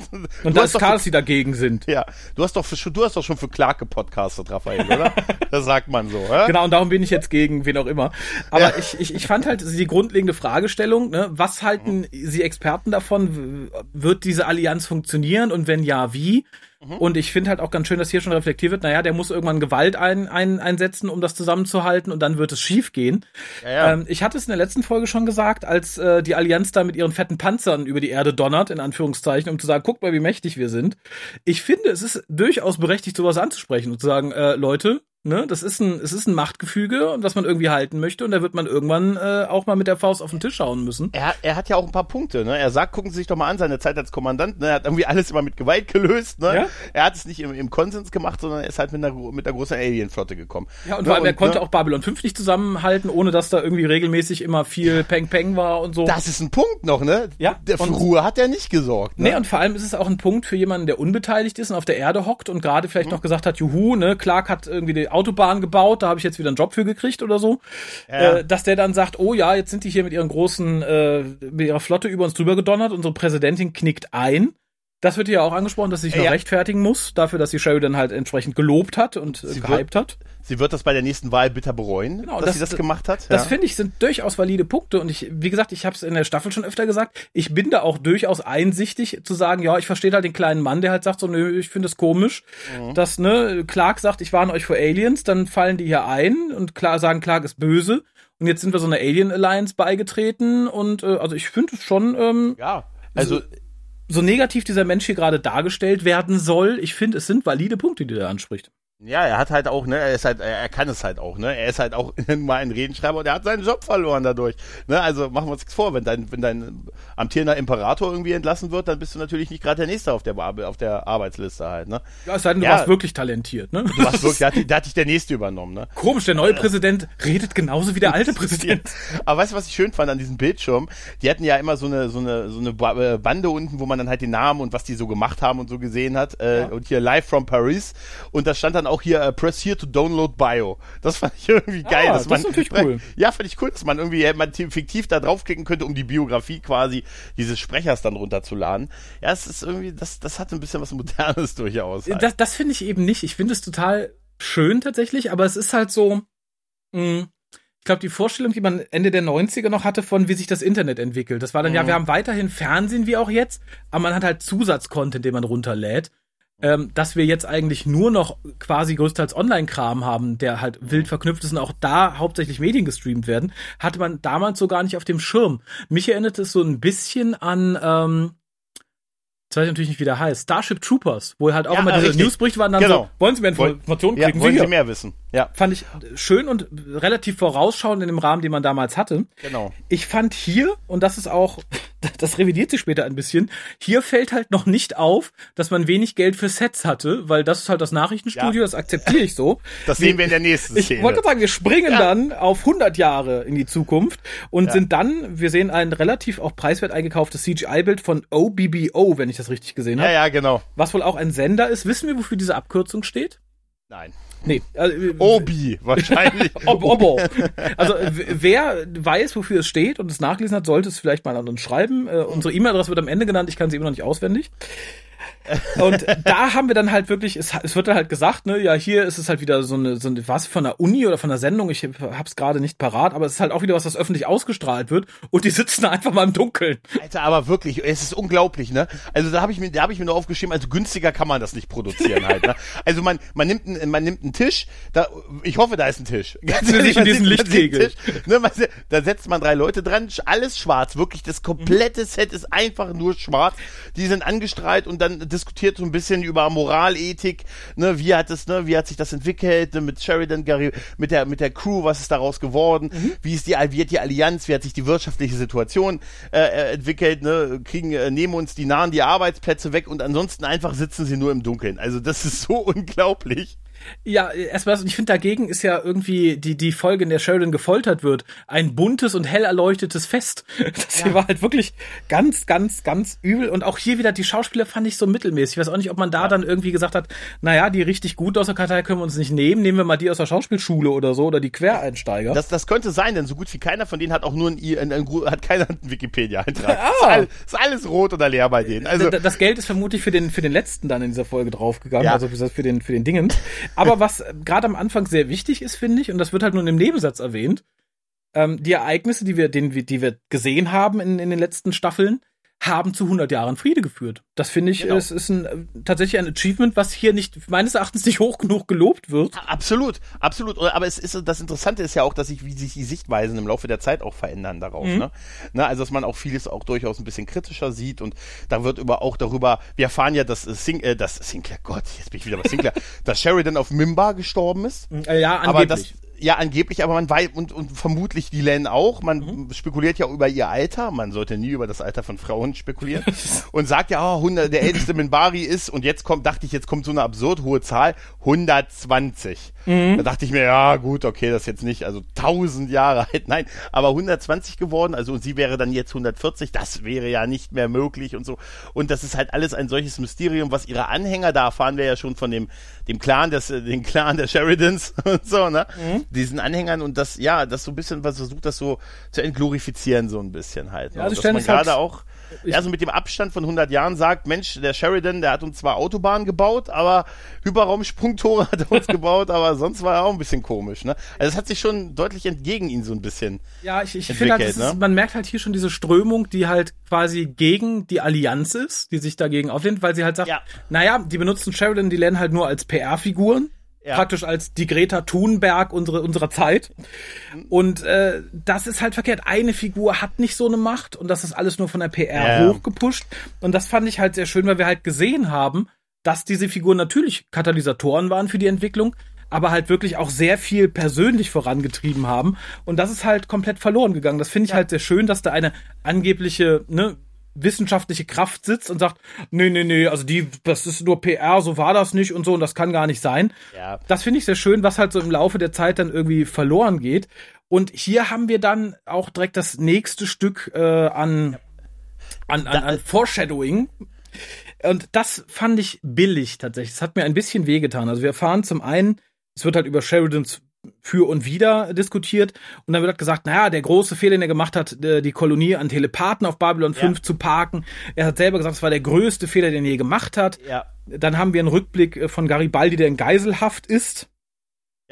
Du das hast ist klar, dass sie dagegen sind. Ja, du hast doch für, du hast doch schon für Clark gepodcastet, Raphael, oder? das sagt man so, oder? Genau, und darum bin ich jetzt gegen wen auch immer. Aber Ja. ich, ich, ich fand halt die grundlegende Fragestellung, ne, was halten Sie Experten davon? Wird diese Allianz funktionieren und wenn ja, wie? Mhm. Und ich finde halt auch ganz schön, dass hier schon reflektiert wird, naja, der muss irgendwann Gewalt ein, ein, einsetzen, um das zusammenzuhalten und dann wird es schief gehen. Ja, ja. Ähm, ich hatte es in der letzten Folge schon gesagt, als äh, die Allianz da mit ihren fetten Panzern über die Erde donnert, in Anführungszeichen, um zu sagen, guckt mal, wie mächtig wir sind. Ich finde, es ist durchaus berechtigt, sowas anzusprechen und zu sagen, äh, Leute, ne, das ist ein, es ist ein Machtgefüge und was man irgendwie halten möchte und da wird man irgendwann äh, auch mal mit der Faust auf den Tisch hauen müssen. Er, er hat ja auch ein paar Punkte, ne? Er sagt, gucken Sie sich doch mal an, seine Zeit als Kommandant, ne? Er hat irgendwie alles immer mit Gewalt gelöst, ne? Ja. Er hat es nicht im, im Konsens gemacht, sondern er ist halt mit einer, mit einer großen Alienflotte gekommen. Ja, und Ne? vor allem, er konnte ne? auch Babylon 5 nicht zusammenhalten, ohne dass da irgendwie regelmäßig immer viel Peng Peng war und so. Das ist ein Punkt noch, ne? Ja, Der, für und- Ruhe hat er nicht gesorgt, ne? Nee, und vor allem ist es auch ein Punkt für jemanden, der unbeteiligt ist und auf der Erde hockt und gerade vielleicht Mhm. noch gesagt hat, juhu, ne, Clark hat irgendwie die Autobahn gebaut, da habe ich jetzt wieder einen Job für gekriegt oder so. Ja. Äh, dass der dann sagt, oh ja, jetzt sind die hier mit ihren großen, äh, mit ihrer Flotte über uns drüber gedonnert, unsere Präsidentin knickt ein. Das wird hier auch angesprochen, dass sie sich noch Ja. rechtfertigen muss, dafür, dass sie Sheridan halt entsprechend gelobt hat und äh, Sie gehypt hat. Sie wird das bei der nächsten Wahl bitter bereuen, Genau, dass das- sie das gemacht hat. Das ja. finde ich sind durchaus valide Punkte und ich, wie gesagt, ich habe es in der Staffel schon öfter gesagt, ich bin da auch durchaus einsichtig zu sagen, ja, ich verstehe halt den kleinen Mann, der halt sagt so, nö, ich finde es komisch, Mhm. dass ne Clark sagt, ich warne euch vor Aliens, dann fallen die hier ein und klar sagen, Clark ist böse und jetzt sind wir so einer Alien Alliance beigetreten und äh, also ich finde es schon ähm, ja, also so negativ dieser Mensch hier gerade dargestellt werden soll. Ich finde, es sind valide Punkte, die er anspricht. Ja, er hat halt auch, ne, er ist halt, er kann es halt auch, ne, er ist halt auch mal ein Redenschreiber und er hat seinen Job verloren dadurch, ne, also machen wir uns nichts vor, wenn dein, wenn dein amtierender Imperator irgendwie entlassen wird, dann bist du natürlich nicht gerade der Nächste auf der, auf der Arbeitsliste halt, ne. Ja, es sei denn, du Ja. warst wirklich talentiert, ne? Du hast wirklich, da hat, da hat dich der Nächste übernommen, ne. Komisch, der neue Präsident redet genauso wie der alte Präsident. Aber weißt du, was ich schön fand an diesem Bildschirm? Die hatten ja immer so eine, so eine, so eine äh, Bande unten, wo man dann halt den Namen und was die so gemacht haben und so gesehen hat. Äh, Und hier live from Paris. Und da stand dann auch hier, äh, press here to download bio. Das fand ich irgendwie geil. Ah, dass das man, ist natürlich cool. Ja, fand ich cool, dass man irgendwie äh, man fiktiv da draufklicken könnte, um die Biografie quasi dieses Sprechers dann runterzuladen. Ja, es ist irgendwie, das, das hat ein bisschen was Modernes durchaus. Halt. Das, das finde ich eben nicht. Ich finde es total schön tatsächlich, aber es ist halt so, mh, ich glaube, die Vorstellung, die man Ende der 90er noch hatte, von wie sich das Internet entwickelt. Das war dann, ja, wir haben weiterhin Fernsehen wie auch jetzt, aber man hat halt Zusatzcontent, den man runterlädt. Ähm, dass wir jetzt eigentlich nur noch quasi größtenteils Online-Kram haben, der halt wild verknüpft ist und auch da hauptsächlich Medien gestreamt werden, hatte man damals so gar nicht auf dem Schirm. Mich erinnert es so ein bisschen an, ähm, jetzt weiß ich natürlich nicht, wie der heißt, Starship Troopers, wo halt auch Ja, immer diese richtig. Newsberichte waren dann Genau. so, wollen Sie mehr Woll- Informationen ja, kriegen wollen Sie mehr wissen? Ja. Fand ich schön und relativ vorausschauend in dem Rahmen, den man damals hatte. Genau. Ich fand hier, und das ist auch, das revidiert sich später ein bisschen, hier fällt halt noch nicht auf, dass man wenig Geld für Sets hatte, weil das ist halt das Nachrichtenstudio, Ja. das akzeptiere ich so. Das sehen wir in der nächsten Ich Szene. wollte sagen, wir springen dann auf 100 Jahre in die Zukunft und Ja. sind dann, wir sehen ein relativ auch preiswert eingekauftes CGI-Bild von OBBO, wenn ich das richtig gesehen ja, habe. ja, genau. Was wohl auch ein Sender ist. Wissen wir, wofür diese Abkürzung steht? Nein. Nee. Also, Obi, wahrscheinlich. Ob, Obo. Also wer weiß, wofür es steht und es nachgelesen hat, sollte es vielleicht mal an uns schreiben. Äh, unsere E-Mail-Adresse wird am Ende genannt, ich kann sie immer noch nicht auswendig. Und da haben wir dann halt wirklich, es, es wird dann halt gesagt, ne, ja, hier ist es halt wieder so eine, so eine was von der Uni oder von der Sendung, ich hab's gerade nicht parat, aber es ist halt auch wieder was, was öffentlich ausgestrahlt wird und die sitzen da einfach mal im Dunkeln. Alter, aber wirklich, es ist unglaublich, ne? Also da habe ich mir, da habe ich mir nur aufgeschrieben, also günstiger kann man das nicht produzieren halt, ne? Also man, man nimmt, einen, man nimmt einen Tisch, da, ich hoffe, da ist ein Tisch. Ganz man in diesen Lichtkegel. Tisch, ne? man, da setzt man drei Leute dran, alles schwarz, wirklich das komplette Set ist einfach nur schwarz. Die sind angestrahlt und dann diskutiert so ein bisschen über Moral, Ethik, ne? Wie hat es, ne? Wie hat sich das entwickelt, ne? Mit Sheridan, Gary, mit der, mit der Crew, was ist daraus geworden? Wie ist die, wie hat die Allianz, wie hat sich die wirtschaftliche Situation äh, äh, entwickelt, ne? Kriegen, äh, nehmen uns die Nahen die Arbeitsplätze weg und ansonsten einfach sitzen sie nur im Dunkeln. Also das ist so unglaublich. Ja, erstmal, ich finde dagegen ist ja irgendwie die, die Folge, in der Sheridan gefoltert wird, ein buntes und hell erleuchtetes Fest. Das hier war halt wirklich ganz, ganz, ganz übel. Und auch hier wieder, die Schauspieler fand ich so mittelmäßig. Ich weiß auch nicht, ob man da dann irgendwie gesagt hat, naja, die richtig gut aus der Kartei können wir uns nicht nehmen, nehmen wir mal die aus der Schauspielschule oder so, oder die Quereinsteiger. Das, das könnte sein, denn so gut wie keiner von denen hat auch nur ein, ein, ein, hat keiner einen Wikipedia-Eintrag. Ah. Ist, alles, ist alles rot oder leer bei denen. Also das Geld ist vermutlich für den, für den letzten dann in dieser Folge draufgegangen, Ja. also für, für den, für den Dingen. Aber was gerade am Anfang sehr wichtig ist, finde ich, und das wird halt nur dem Nebensatz erwähnt, ähm, die Ereignisse, die wir, den, die wir gesehen haben in, in den letzten Staffeln, haben zu 100 Jahren Friede geführt. Das finde ich, Genau. es ist ein, tatsächlich ein Achievement, was hier nicht, meines Erachtens nicht hoch genug gelobt wird. Absolut, absolut. Aber es ist das Interessante ist ja auch, dass sich wie sich die Sichtweisen im Laufe der Zeit auch verändern darauf. Mhm. Ne? Ne, also dass man auch vieles auch durchaus ein bisschen kritischer sieht und da wird über auch darüber. Wir erfahren ja, dass Sing, äh, dass Sinclair, Gott, jetzt bin ich wieder bei Sinclair, dass Sheridan auf Mimba gestorben ist. Äh, ja, Aber angeblich. das, ja, angeblich, aber man weiß, und, und vermutlich die Len auch, man Mhm. spekuliert ja über ihr Alter, man sollte nie über das Alter von Frauen spekulieren, und sagt ja, oh, 100, der älteste Minbari ist, und jetzt kommt, dachte ich, jetzt kommt so eine absurd hohe Zahl, 120. Mhm. Da dachte ich mir, ja, gut, okay, das jetzt nicht, also 1000 Jahre alt, nein, aber 120 geworden, also, und sie wäre dann jetzt 140, das wäre ja nicht mehr möglich und so, und das ist halt alles ein solches Mysterium, was ihre Anhänger, da erfahren wir ja schon von dem, dem Clan des, äh, den Clan der Sheridans und so, ne? Mhm. Diesen Anhängern und das, ja, das so ein bisschen, was versucht, das so zu entglorifizieren, so ein bisschen halt. Ne? Ja, also dass man gerade auch, ja, so mit dem Abstand von 100 Jahren sagt, Mensch, der Sheridan, der hat uns zwar Autobahnen gebaut, aber Hyperraumsprungtore hat er uns gebaut, aber sonst war er auch ein bisschen komisch, ne? Also es hat sich schon deutlich entgegen ihn so ein bisschen. Ja, ich, ich finde halt, das ist, ne? man merkt halt hier schon diese Strömung, die halt quasi gegen die Allianz ist, die sich dagegen auflehnt, weil sie halt sagt, Ja. naja, die benutzen Sheridan, die lernen halt nur als PR-Figuren. Ja. Praktisch als die Greta Thunberg unsere, unserer Zeit. Und äh, das ist halt verkehrt. Eine Figur hat nicht so eine Macht und das ist alles nur von der PR Ja. hochgepusht. Und das fand ich halt sehr schön, weil wir halt gesehen haben, dass diese Figuren natürlich Katalysatoren waren für die Entwicklung, aber halt wirklich auch sehr viel persönlich vorangetrieben haben. Und das ist halt komplett verloren gegangen. Das finde ich halt sehr schön, dass da eine angebliche, ne, wissenschaftliche Kraft sitzt und sagt, nee, nee, nee, also die, das ist nur PR, so war das nicht und so und das kann gar nicht sein. Ja. Das finde ich sehr schön, was halt so im Laufe der Zeit dann irgendwie verloren geht. Und hier haben wir dann auch direkt das nächste Stück äh, an, an, an, an Foreshadowing. Und das fand ich billig tatsächlich. Es hat mir ein bisschen wehgetan. Also wir erfahren zum einen, es wird halt über Sheridans für und wieder diskutiert. Und dann wird halt gesagt, naja, der große Fehler, den er gemacht hat, äh, die Kolonie an Telepathen auf Babylon 5 zu parken. Er hat selber gesagt, es war der größte Fehler, den er je gemacht hat. Ja. Dann haben wir einen Rückblick äh, von Garibaldi, der in Geiselhaft ist.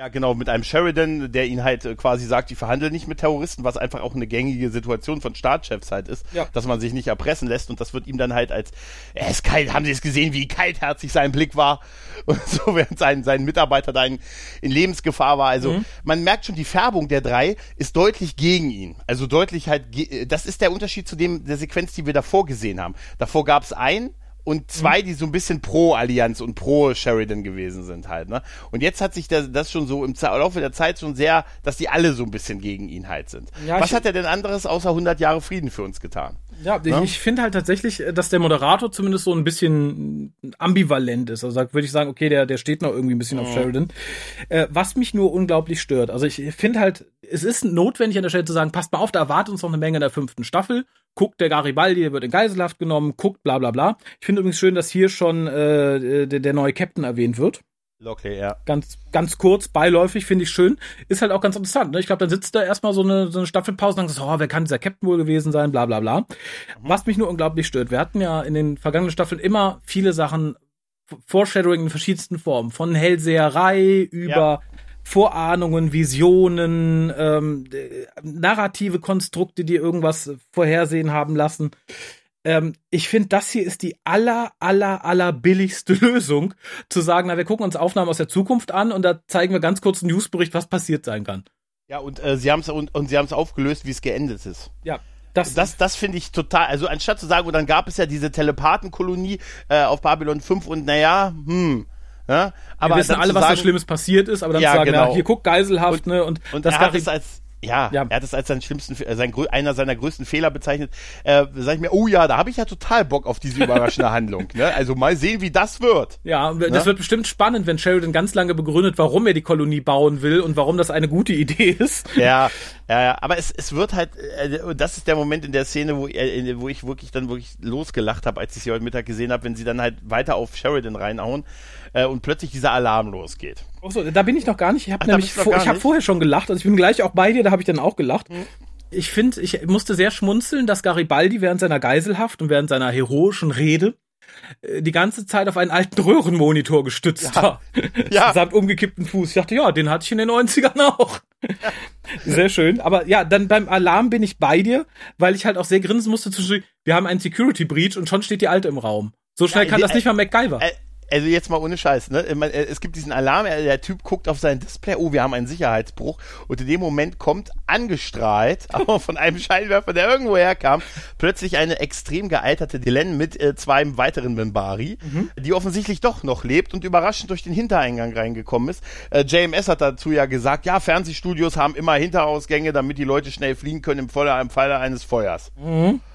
Ja, genau, mit einem Sheridan, der ihn halt äh, quasi sagt, ich verhandle nicht mit Terroristen, was einfach auch eine gängige Situation von Staatschefs halt ist, Ja. dass man sich nicht erpressen lässt und das wird ihm dann halt als, er ist kalt, haben Sie es gesehen, wie kaltherzig sein Blick war und so, während sein, sein Mitarbeiter da in, in Lebensgefahr war. Also Mhm. man merkt schon, die Färbung der drei ist deutlich gegen ihn. Also deutlich halt, ge- das ist der Unterschied zu dem, der Sequenz, die wir davor gesehen haben. Davor gab es einen, und zwei, die so ein bisschen pro Allianz und pro Sheridan gewesen sind halt, ne? Und jetzt hat sich das, das schon so im Laufe der Zeit schon sehr, dass die alle so ein bisschen gegen ihn halt sind. Ja, Was hat er denn anderes außer 100 Jahre Frieden für uns getan? Ja, ich, ich finde halt tatsächlich, dass der Moderator zumindest so ein bisschen ambivalent ist. Also da würde ich sagen, okay, der, der steht noch irgendwie ein bisschen auf Sheridan. Äh, was mich nur unglaublich stört. Also ich finde halt, es ist notwendig an der Stelle zu sagen, passt mal auf, da erwartet uns noch eine Menge in der fünften Staffel. Guckt der Garibaldi, der wird in Geiselhaft genommen, guckt bla bla bla. Ich finde übrigens schön, dass hier schon äh, der, der neue Captain erwähnt wird Lockley, ja. ganz, ganz kurz, beiläufig, finde ich schön. Ist halt auch ganz interessant. Ne? Ich glaube, dann sitzt da erstmal so eine, so eine Staffelpause und dann so, oh, wer kann dieser Captain wohl gewesen sein, bla bla bla. Was mich nur unglaublich stört, wir hatten ja in den vergangenen Staffeln immer viele Sachen, Foreshadowing in verschiedensten Formen, von Hellseherei über Ja. Vorahnungen, Visionen, ähm, äh, narrative Konstrukte, die irgendwas vorhersehen haben lassen. Ähm, ich finde, das hier ist die aller, aller, aller billigste Lösung, zu sagen, na, wir gucken uns Aufnahmen aus der Zukunft an und da zeigen wir ganz kurz einen Newsbericht, was passiert sein kann. Ja, und äh, sie haben es und, und sie haben es aufgelöst, wie es geendet ist. Ja, das, Das, das finde ich total, also anstatt zu sagen, und dann gab es ja diese Telepathenkolonie äh, auf Babylon 5 und naja, hm, ja, aber wir wissen alle, was da sagen, Schlimmes passiert ist, aber dann Ja, zu sagen, genau. na, hier guck Geiselhaft, ne, und, Und das er hat es als, ja, Ja. er hat es als seinen schlimmsten, sein, einer seiner größten Fehler bezeichnet. Äh, sag ich mir, oh ja, da habe ich ja total Bock auf diese überraschende Handlung. Ne? Also mal sehen, wie das wird. Ja, das Ne? wird bestimmt spannend, wenn Sheridan ganz lange begründet, warum er die Kolonie bauen will und warum das eine gute Idee ist. Ja, ja, ja. Aber es, es wird halt, äh, das ist der Moment in der Szene, wo, äh, wo ich wirklich dann wirklich losgelacht habe, als ich sie heute Mittag gesehen habe, wenn sie dann halt weiter auf Sheridan reinhauen äh, und plötzlich dieser Alarm losgeht. Achso, da bin ich noch gar nicht. Ich habe nämlich vor, ich nicht? vorher schon gelacht. Also ich bin gleich auch bei dir, da habe ich dann auch gelacht. Ich finde, ich musste sehr schmunzeln, dass Garibaldi während seiner Geiselhaft und während seiner heroischen Rede die ganze Zeit auf einen alten Röhrenmonitor gestützt war. Ja. Samt umgekippten Fuß. Ich dachte, ja, den hatte ich in den 90ern auch. Sehr schön. Aber ja, dann beim Alarm bin ich bei dir, weil ich halt auch sehr grinsen musste zwischen, wir haben einen Security Breach und schon steht die Alte im Raum. So schnell Ja, kann das nicht mal MacGyver. Äh, also jetzt mal ohne Scheiß, ne? Mein, äh, Es gibt diesen Alarm, äh, der Typ guckt auf sein Display, oh, wir haben einen Sicherheitsbruch. Und in dem Moment kommt angestrahlt, aber von einem Scheinwerfer, der irgendwo herkam, plötzlich eine extrem gealterte Dylan mit äh, zwei weiteren Minbari, die offensichtlich doch noch lebt und überraschend durch den Hintereingang reingekommen ist. Äh, JMS hat dazu ja gesagt, ja, Fernsehstudios haben immer Hinterausgänge, damit die Leute schnell fliehen können im Falle, im Falle eines Feuers.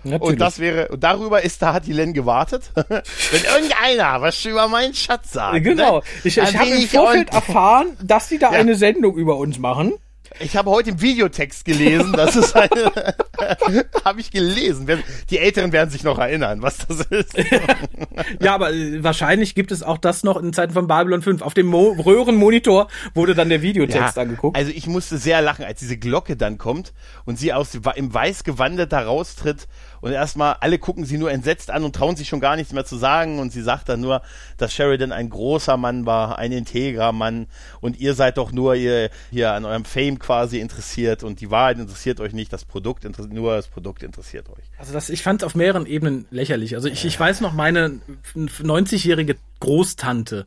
Natürlich. Und das wäre, darüber ist da hat die Len gewartet. Wenn irgendeiner was über meinen Schatz sagt. Genau. Ne? Ich, ich habe im Vorfeld erfahren, dass die da Ja. eine Sendung über uns machen. Ich habe heute im Videotext gelesen, das ist eine, habe ich gelesen. Die Älteren werden sich noch erinnern, was das ist. Ja, aber äh, wahrscheinlich gibt es auch das noch in Zeiten von Babylon 5. Auf dem Mo Röhrenmonitor wurde dann der Videotext angeguckt. Also ich musste sehr lachen, als diese Glocke dann kommt und sie aus im Weißgewande da raustritt und erstmal alle gucken sie nur entsetzt an und trauen sich schon gar nichts mehr zu sagen und sie sagt dann nur, dass Sheridan ein großer Mann war, ein integrer Mann und ihr seid doch nur ihr, hier an eurem Fame quasi interessiert und die Wahrheit interessiert euch nicht, das Produkt interessiert, nur das Produkt interessiert euch. Also das, ich fand es auf mehreren Ebenen lächerlich. Also ich, ich weiß noch, meine 90-jährige Großtante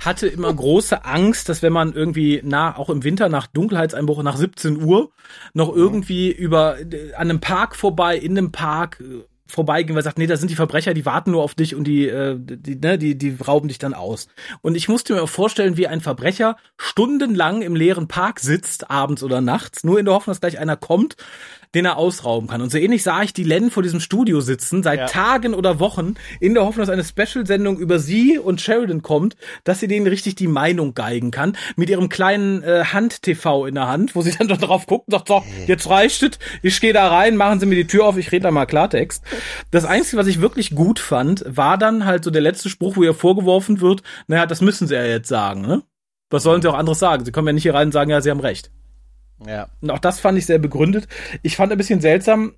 hatte immer große Angst, dass wenn man irgendwie na, auch im Winter nach Dunkelheitseinbruch nach 17 Uhr noch irgendwie über äh, an einem Park vorbei, in einem Park äh, vorbeigehen, weil er sagt, nee, da sind die Verbrecher, die warten nur auf dich und die, äh, die, ne, die, die rauben dich dann aus. Und ich musste mir auch vorstellen, wie ein Verbrecher stundenlang im leeren Park sitzt, abends oder nachts, nur in der Hoffnung, dass gleich einer kommt, den er ausrauben kann. Und so ähnlich sah ich die Len vor diesem Studio sitzen, seit Ja. Tagen oder Wochen, in der Hoffnung, dass eine Special-Sendung über sie und Sheridan kommt, dass sie denen richtig die Meinung geigen kann, mit ihrem kleinen äh, Hand-TV in der Hand, wo sie dann doch drauf guckt und sagt, so, jetzt reicht es, ich gehe da rein, machen Sie mir die Tür auf, ich rede da mal Klartext. Das Einzige, was ich wirklich gut fand, war dann halt so der letzte Spruch, wo ihr vorgeworfen wird, naja, das müssen sie ja jetzt sagen, ne? Was sollen sie auch anderes sagen? Sie kommen ja nicht hier rein und sagen, ja, sie haben recht. Ja. Und auch das fand ich sehr begründet. Ich fand ein bisschen seltsam,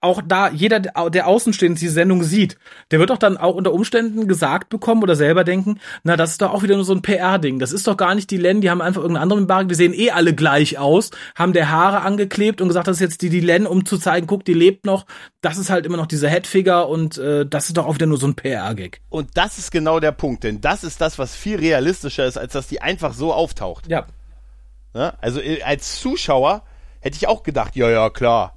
auch da jeder, der außenstehend diese Sendung sieht, der wird doch dann auch unter Umständen gesagt bekommen oder selber denken, na, das ist doch auch wieder nur so ein PR-Ding. Das ist doch gar nicht die Len, die haben einfach irgendeinen anderen Barg, die sehen eh alle gleich aus, haben der Haare angeklebt und gesagt, das ist jetzt die, die Len, um zu zeigen, guck, die lebt noch. Das ist halt immer noch diese Headfigure und äh, das ist doch auch wieder nur so ein PR-Gag. Und das ist genau der Punkt, denn das ist das, was viel realistischer ist, als dass die einfach so auftaucht. Ja. Ne? Also äh, als Zuschauer hätte ich auch gedacht, ja, ja, klar.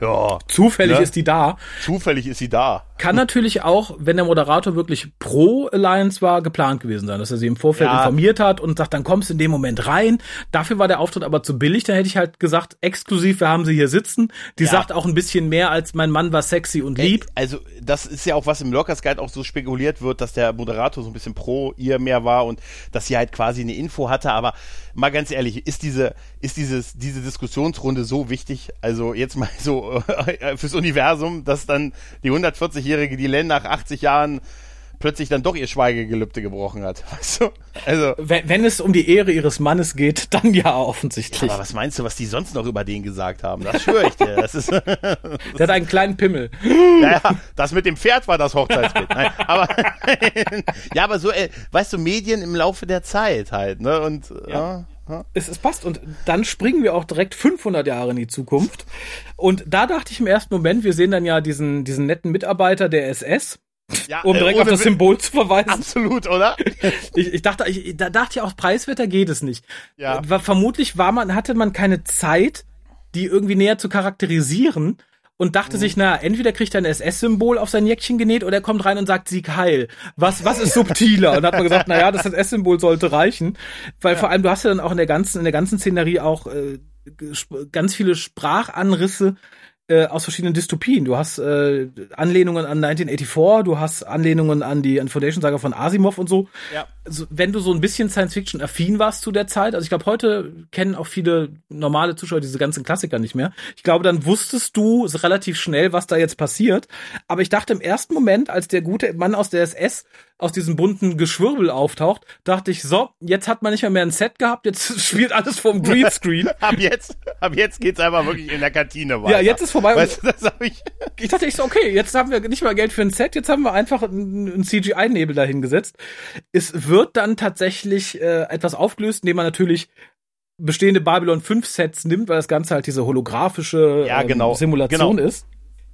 Ja, Zufällig Ne? ist die da. zufällig ist sie da. Kann natürlich auch, wenn der Moderator wirklich pro Alliance war, geplant gewesen sein, dass er sie im Vorfeld Ja. informiert hat und sagt, dann kommst du in dem Moment rein. Dafür war der Auftritt aber zu billig. Da hätte ich halt gesagt, exklusiv, wir haben sie hier sitzen. Die Ja. sagt auch ein bisschen mehr als mein Mann war sexy und lieb. Also, das ist ja auch, was im Lurkers Guide auch so spekuliert wird, dass der Moderator so ein bisschen pro ihr mehr war und dass sie halt quasi eine Info hatte. Aber mal ganz ehrlich, ist diese, ist dieses, diese Diskussionsrunde so wichtig? Also jetzt mal so fürs Universum, dass dann die 140-Jährige, die Len nach 80 Jahren plötzlich dann doch ihr Schweigegelübde gebrochen hat. Weißt du? Also, Wenn, wenn es um die Ehre ihres Mannes geht, dann ja offensichtlich. aber was meinst du, was die sonst noch über den gesagt haben? Das schwöre ich dir. Das ist, Der hat einen kleinen Pimmel. Naja, das mit dem Pferd war das Hochzeitsbild. Nein, aber ja, aber so, äh, weißt du, Medien im Laufe der Zeit halt, ne? Und ja. ja. Es, es passt. Und dann springen wir auch direkt 500 Jahre in die Zukunft. Und da dachte ich im ersten Moment, wir sehen dann ja diesen, diesen netten Mitarbeiter der SS, ja um äh, direkt auf das Symbol zu verweisen. Absolut, oder? Ich, ich dachte, ich, da dachte ich auch, preiswerter geht es nicht. Ja. War, vermutlich war man, hatte man keine Zeit, die irgendwie näher zu charakterisieren und Mhm. dachte sich, na, entweder kriegt er ein SS-Symbol auf sein Jäckchen genäht oder er kommt rein und sagt Sieg heil. Was, was ist subtiler? Und hat man gesagt, na ja, das SS-Symbol sollte reichen. Weil vor allem, du hast ja dann auch in der ganzen, in der ganzen Szenerie auch äh, ganz viele Sprachanrisse äh, aus verschiedenen Dystopien. Du hast äh, Anlehnungen an 1984, du hast Anlehnungen an die an Foundation Saga von Asimov und so. Ja. Also, wenn du so ein bisschen Science Fiction affin warst zu der Zeit, also ich glaube, heute kennen auch viele normale Zuschauer diese ganzen Klassiker nicht mehr. Ich glaube, dann wusstest du relativ schnell, was da jetzt passiert. Aber ich dachte im ersten Moment, als der gute Mann aus der SS aus diesem bunten Geschwirbel auftaucht, dachte ich, so, jetzt hat man nicht mehr, mehr ein Set gehabt, jetzt spielt alles vom Greenscreen. Ab jetzt, ab jetzt geht's einfach wirklich in der Kantine weiter. Ja, jetzt ist vorbei. Weißt du, das hab ich. ich dachte ich so, okay, jetzt haben wir nicht mal Geld für ein Set, jetzt haben wir einfach einen einen CGI-Nebel dahingesetzt. Es wird dann tatsächlich äh, etwas aufgelöst, indem man natürlich bestehende Babylon 5 Sets nimmt, weil das Ganze halt diese holographische Ja, genau. ähm, Simulation Genau. ist.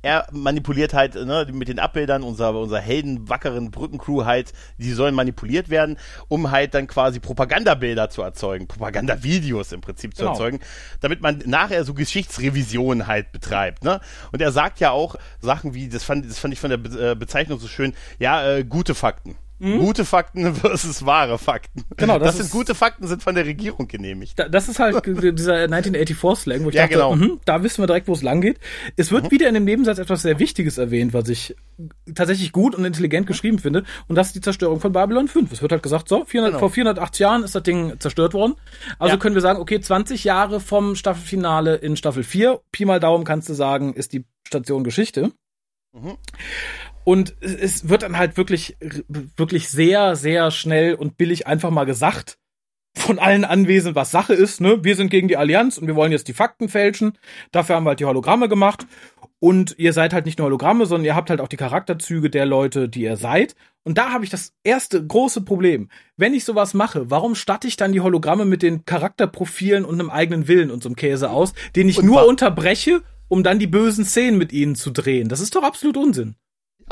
Er manipuliert halt ne, mit den Abbildern unserer, unserer Helden, wackeren Brückencrew halt, die sollen manipuliert werden, um halt dann quasi Propagandabilder zu erzeugen, Propagandavideos im Prinzip zu Genau. erzeugen, damit man nachher so Geschichtsrevision halt betreibt. Ne? Und er sagt ja auch Sachen wie, das fand, das fand ich von der Be äh, Bezeichnung so schön, ja, äh, gute Fakten. Gute Fakten versus wahre Fakten. Mhm. Genau, das das, sind ist- gute Fakten, sind von der Regierung genehmigt. Da, das ist halt dieser 1984-Slang, wo ich Ja, dachte, genau. mhm, da wissen wir direkt, wo es lang geht. Es wird wieder in dem Nebensatz etwas sehr Wichtiges erwähnt, was ich tatsächlich gut und intelligent geschrieben finde. Und das ist die Zerstörung von Babylon 5. Es wird halt gesagt, so, 400, Genau. vor 480 Jahren ist das Ding zerstört worden. Also Ja. können wir sagen, okay, 20 Jahre vom Staffelfinale in Staffel 4, Pi mal Daumen kannst du sagen, ist die Station Geschichte. Mhm. Und es- wird dann halt wirklich, wirklich sehr, sehr schnell und billig einfach mal gesagt von allen Anwesenden, was Sache ist. Ne? Wir sind gegen die Allianz und wir wollen jetzt die Fakten fälschen. Dafür haben wir halt die Hologramme gemacht. Und ihr seid halt nicht nur Hologramme, sondern ihr habt halt auch die Charakterzüge der Leute, die ihr seid. Und da habe ich das erste große Problem. Wenn ich sowas mache, warum statte ich dann die Hologramme mit den Charakterprofilen und einem eigenen Willen und so einem Käse aus, den ich Und nur unterbreche, um dann die bösen Szenen mit ihnen zu drehen? Das ist doch absolut Unsinn.